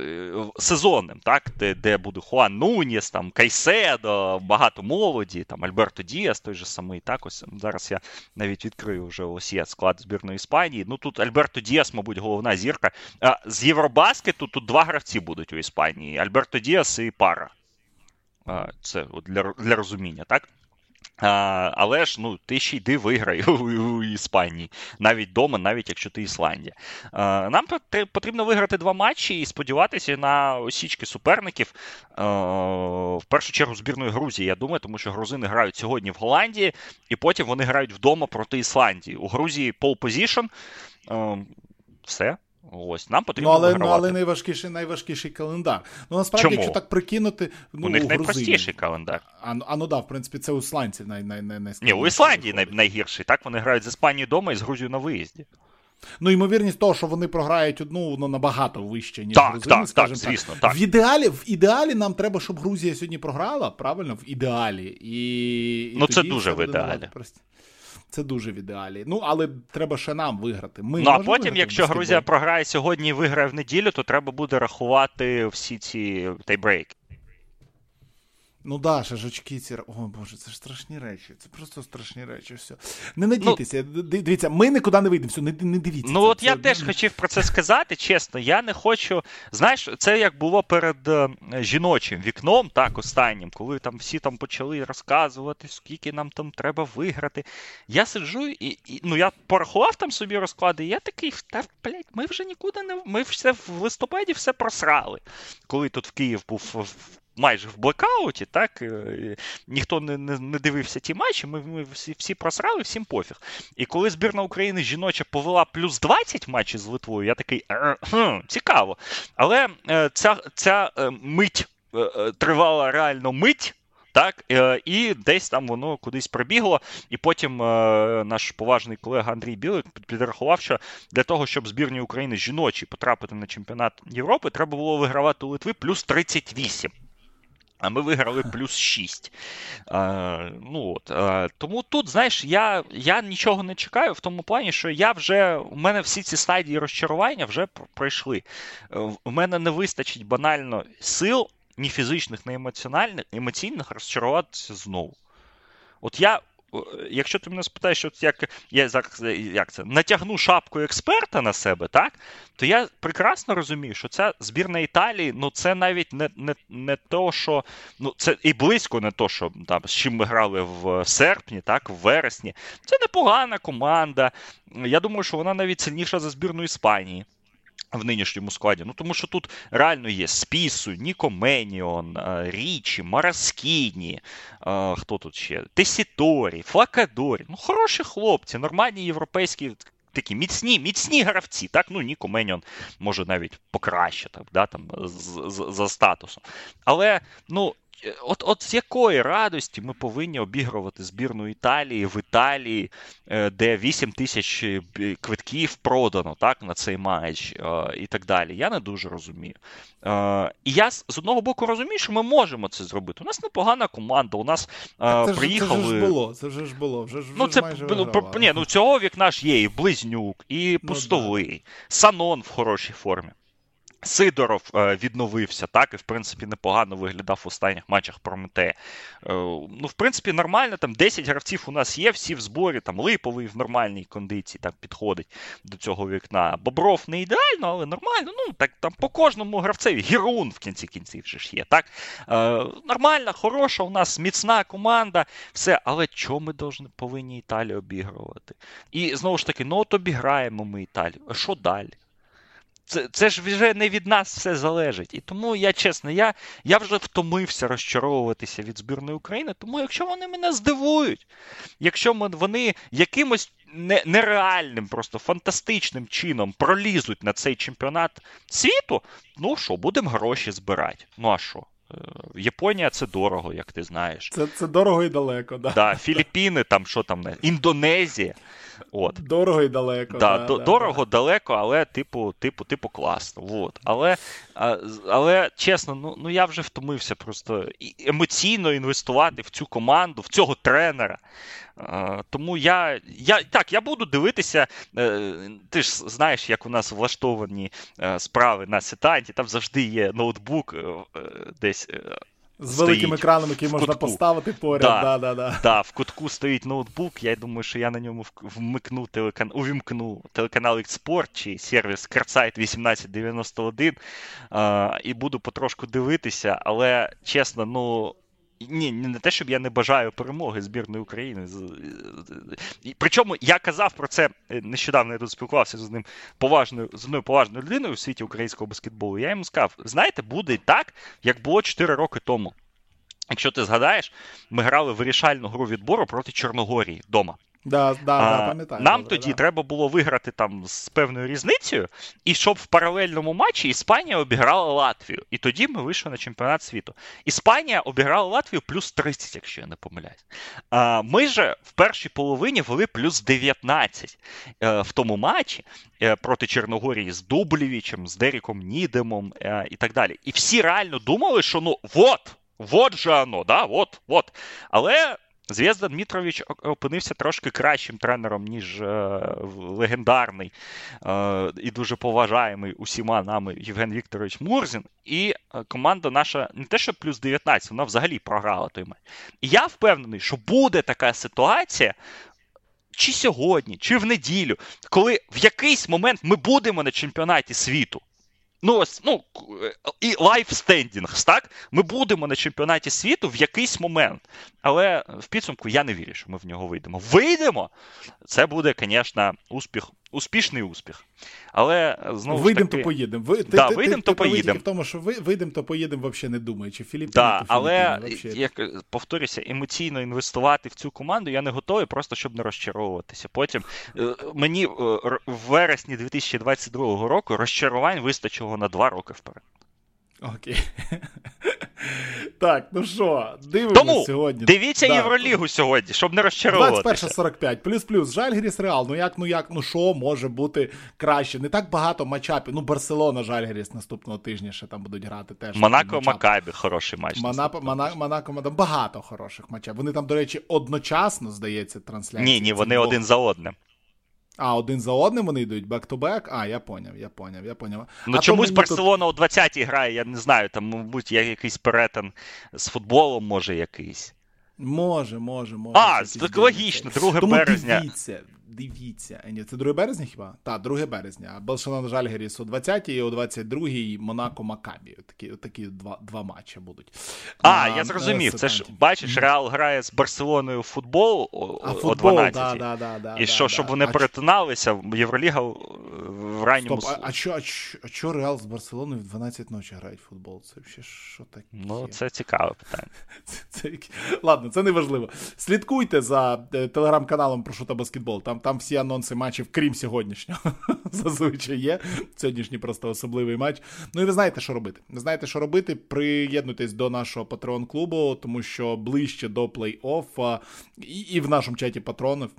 е, сезонним, так, де де буде Хуан Нуніс, там, Кайседо, багато молоді, там, Альберто Діас, той же самий. так, ось Зараз я навіть відкрию вже ось є склад збірної Іспанії. Ну тут Альберто Діас, мабуть, головна зірка. А З Євробаскету тут два гравці будуть у Іспанії: Альберто Діас і Пара. Це для для розуміння, так? А, Але ж ну, ти ще йди виграй у, Іспанії, навіть вдома, навіть якщо ти Ісландія. А, Нам потрібно виграти два матчі і сподіватися на осічки суперників. А, в першу чергу збірної Грузії, я думаю, тому що грузини грають сьогодні в Голландії, і потім вони грають вдома проти Ісландії. У Грузії pole position. Все. Ось нам потрібно ну, але, вигравати. Ну, але найважкіший найважкіший календар. Ну насправді, Чому? якщо так прикинути, ну, у них у найпростіший календар. А, а ну да, в принципі, це у ісландців най, най, най, Ні, у Ісландії най, найгірший. Так вони грають з Іспанією вдома і з Грузією на виїзді. Ну, ймовірність того, що вони програють одну, воно набагато вище, ніж так, грузини, так, скажімо так, звісно, так. В ідеалі в ідеалі нам треба, щоб Грузія сьогодні програла, правильно? В ідеалі. І, і Ну, це дуже в ідеалі. Це дуже в ідеалі. Ну, але треба ще нам виграти. Ми Ну, а потім, якщо Грузія програє сьогодні і виграє в неділю, то треба буде рахувати всі ці тайбрейки. Ну да, ще ж очки ці. О Боже, це ж страшні речі. Це просто страшні речі. все. Не надійтеся, ну, дивіться, ми нікуди не вийдемо. все, не, не дивіться. Ну, це, от це... я теж хотів про це сказати, чесно. Я не хочу. Знаєш, це як було перед е, жіночим вікном, так, останнім, коли там всі там почали розказувати, скільки нам там треба виграти. Я сиджу і, і ну я порахував там собі розклади, і я такий, та, блядь, ми вже нікуди не. Ми все в листопаді все просрали. Коли тут в Київ був майже в блекауті, так е, ніхто не не, не дивився ті матчі. Ми ми всі всі просрали, всім пофіг. І коли збірна України жіноча повела плюс 20 матчів з Литвою, я такий хм, цікаво. Але е, ця, ця е, мить тривала реально мить. Так, і десь там воно кудись прибігло, і потім наш поважний колега Андрій Білик підрахував, що для того, щоб збірні України жіночі потрапити на чемпіонат Європи, треба було вигравати у Литви плюс 38. А ми виграли плюс 6. А, ну, от, а, Тому тут, знаєш, я я нічого не чекаю в тому плані, що я вже у мене всі ці стадії розчарування вже пройшли. У мене не вистачить банально сил, ні фізичних, ні емоціональних, емоційних розчаруватися знову. От я якщо ти мене спитаєш, от як я як це натягну шапку експерта на себе, так то я прекрасно розумію, що ця збірна Італії, ну це навіть не не, не то, що ну це і близько не то, що там з чим ми грали в серпні, так, в вересні. Це непогана команда. Я думаю, що вона навіть сильніша за збірну Іспанії. В нинішньому складі. Ну, тому що тут реально є Спісу, Ніко Меніон, Річі, Мараскіні, хто тут ще? Тесіторі, Флакадорі. Ну, хороші хлопці, нормальні європейські такі міцні міцні гравці. Так, ну Ніко Меніон може навіть покращити да, там, за статусом. Але ну, От от з якої радості ми повинні обігрувати збірну Італії в Італії, е, де 8 тисяч е, квитків продано так, на цей матч е, і так далі. Я не дуже розумію. І я з одного боку розумію, що ми можемо це зробити. У нас непогана команда. У нас це приїхали. Це вже ж було. Це вже ж було. Вже вже ну, це майже ну, ні, ну цього вікна ж є і Близнюк, і Пустовий, ну, да. Санон в хорошій формі. Сидоров е, відновився, так, і в принципі непогано виглядав в останніх матчах Прометея. Е, ну, в принципі, нормально. Там 10 гравців у нас є, всі в зборі, там Липовий в нормальній кондиції так підходить до цього вікна. Бобров не ідеально, але нормально. Ну, так там по кожному гравцеві. Гірун в кінці кінців вже ж є. так. Е, Нормальна, хороша, у нас міцна команда, все. Але чому ми повинні Італію обігрувати? І знову ж таки, ну от обіграємо ми Італію. А що далі? Це це ж вже не від нас все залежить. І тому я чесно, я я вже втомився розчаровуватися від збірної України. Тому якщо вони мене здивують, якщо вони якимось нереальним, просто фантастичним чином пролізуть на цей чемпіонат світу, ну що, будемо гроші збирати. Ну а що? Е, Японія це дорого, як ти знаєш. Це це дорого і далеко, да. Да, Філіппіни, там що там, Індонезія. От. Дорого і далеко. Да, да, Дорого, да. далеко, але типу, типу, типу, класно. От. Але але чесно, ну ну я вже втомився просто емоційно інвестувати в цю команду, в цього тренера. Тому я я так, я буду дивитися. Е, ти ж знаєш, як у нас влаштовані е, справи на сетанті, там завжди є ноутбук е, десь. З великим екраном, який можна кутку. поставити поряд. Да, да, да, да. да, В кутку стоїть ноутбук. Я думаю, що я на ньому вмикну телекан... увімкну телеканал Експорт чи сервіс Карсайт 1891 а, і буду потрошку дивитися, але чесно, ну. Ні, не те, щоб я не бажаю перемоги збірної України. Причому я казав про це е, нещодавно. Я тут спілкувався з одним поважною з одною поважною людиною у світі українського баскетболу. Я йому сказав: знаєте, буде так, як було 4 роки тому. Якщо ти згадаєш, ми грали вирішальну гру відбору проти Чорногорії вдома. Да, да, а, да, пам'ятаю. Нам добре, тоді да. треба було виграти там з певною різницею, і щоб в паралельному матчі Іспанія обіграла Латвію. І тоді ми вийшли на чемпіонат світу. Іспанія обіграла Латвію плюс 30, якщо я не помиляюсь. А, Ми же в першій половині вели плюс 19 е, в тому матчі е, проти Чорногорії з Дублєвічем, з Деріком Нідемом е, і так далі. І всі реально думали, що ну от. Вот же оно, да, от, от. Але Зв'язда Дмитрович опинився трошки кращим тренером, ніж е, легендарний е, і дуже поважаємий усіма нами Євген Вікторович Мурзін. І е, команда наша не те, що плюс 19, вона взагалі програла той матч. І я впевнений, що буде така ситуація. Чи сьогодні, чи в неділю, коли в якийсь момент ми будемо на чемпіонаті світу. Ну, ось, ну, і live standings, так? Ми будемо на чемпіонаті світу в якийсь момент. Але в підсумку я не вірю, що ми в нього вийдемо. Вийдемо! Це буде, звісно, успіх успішний успіх. Але знову вийдемо, таки... то поїдемо. Ви, да, вийдемо, то поїдемо. в тому, що ви вийдемо, то поїдемо, взагалі не думаючи. Філіппіни, да, але як повторюся, емоційно інвестувати в цю команду я не готовий, просто щоб не розчаровуватися. Потім е, мені е, в вересні 2022 року розчарувань вистачило на два роки вперед. Окей. Так, ну що, дивимося Тому сьогодні. Дивіться да. Євролігу сьогодні, щоб не розчаровуватися. 21.45, плюс-плюс. Жальгіріс Реал. Ну як, ну як, ну що може бути краще? Не так багато матчапів. Ну, Барселона, Жальгіріс наступного тижня ще там будуть грати теж. Монако Макабі, хороший матч. Монако, Монако, багато хороших матчів. Вони там, до речі, одночасно, здається, трансляції. Ні, ні, вони один за одним. А, один за одним вони йдуть бек-то-бек? А, я поняв, я поняв, я поняв. Ну а чомусь Барселона тут... у 20-й грає, я не знаю, там, мабуть, є якийсь перетин з футболом, може якийсь. Може, може, може. А, так логічно, 2 березня. Дивіться, дивіться. Ні, це 2 березня хіба? Так, 2 березня. Барселона Жальгеріс о 20-й і о 22-й Монако Макабі. Такі такі два два матчі будуть. А, а я зрозумів. Це ж бачиш, Реал грає з Барселоною в футбол о, а, футбол, о 12 да, да, да, І що, щоб вони перетиналися, Євроліга в ранньому... Стоп, а, що а, а Реал з Барселоною в 12 ночі грають в футбол? Це ще що таке? Ну, це цікаве питання. Це, це, ладно, це не важливо. Слідкуйте за е, телеграм-каналом Прошута Баскетбол. Там там всі анонси матчів, крім сьогоднішнього. Зазвичай є. Сьогоднішній просто особливий матч. Ну і ви знаєте, що робити. Ви знаєте, що робити. Приєднуйтесь до нашого патреон клубу, тому що ближче до плей-офф і, і в нашому чаті патронів.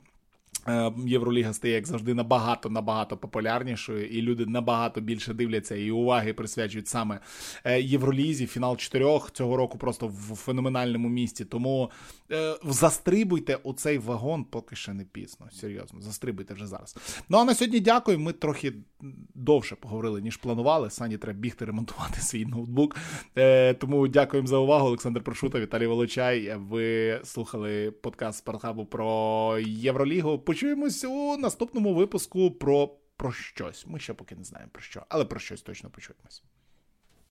Е, Євроліга стає, як завжди, набагато набагато популярнішою, і люди набагато більше дивляться і уваги присвячують саме е, Євролізі. Фінал чотирьох цього року просто в феноменальному місті. Тому е, застрибуйте у цей вагон, поки ще не пізно. Серйозно, застрибуйте вже зараз. Ну а на сьогодні дякую. Ми трохи довше поговорили, ніж планували. Сані треба бігти ремонтувати свій ноутбук. Тому дякуємо за увагу. Олександр Прошута, Віталій Волочай. Ви слухали подкаст Спартхабу про Євролігу почуємось у наступному випуску про, про щось. Ми ще поки не знаємо про що, але про щось точно почуємось.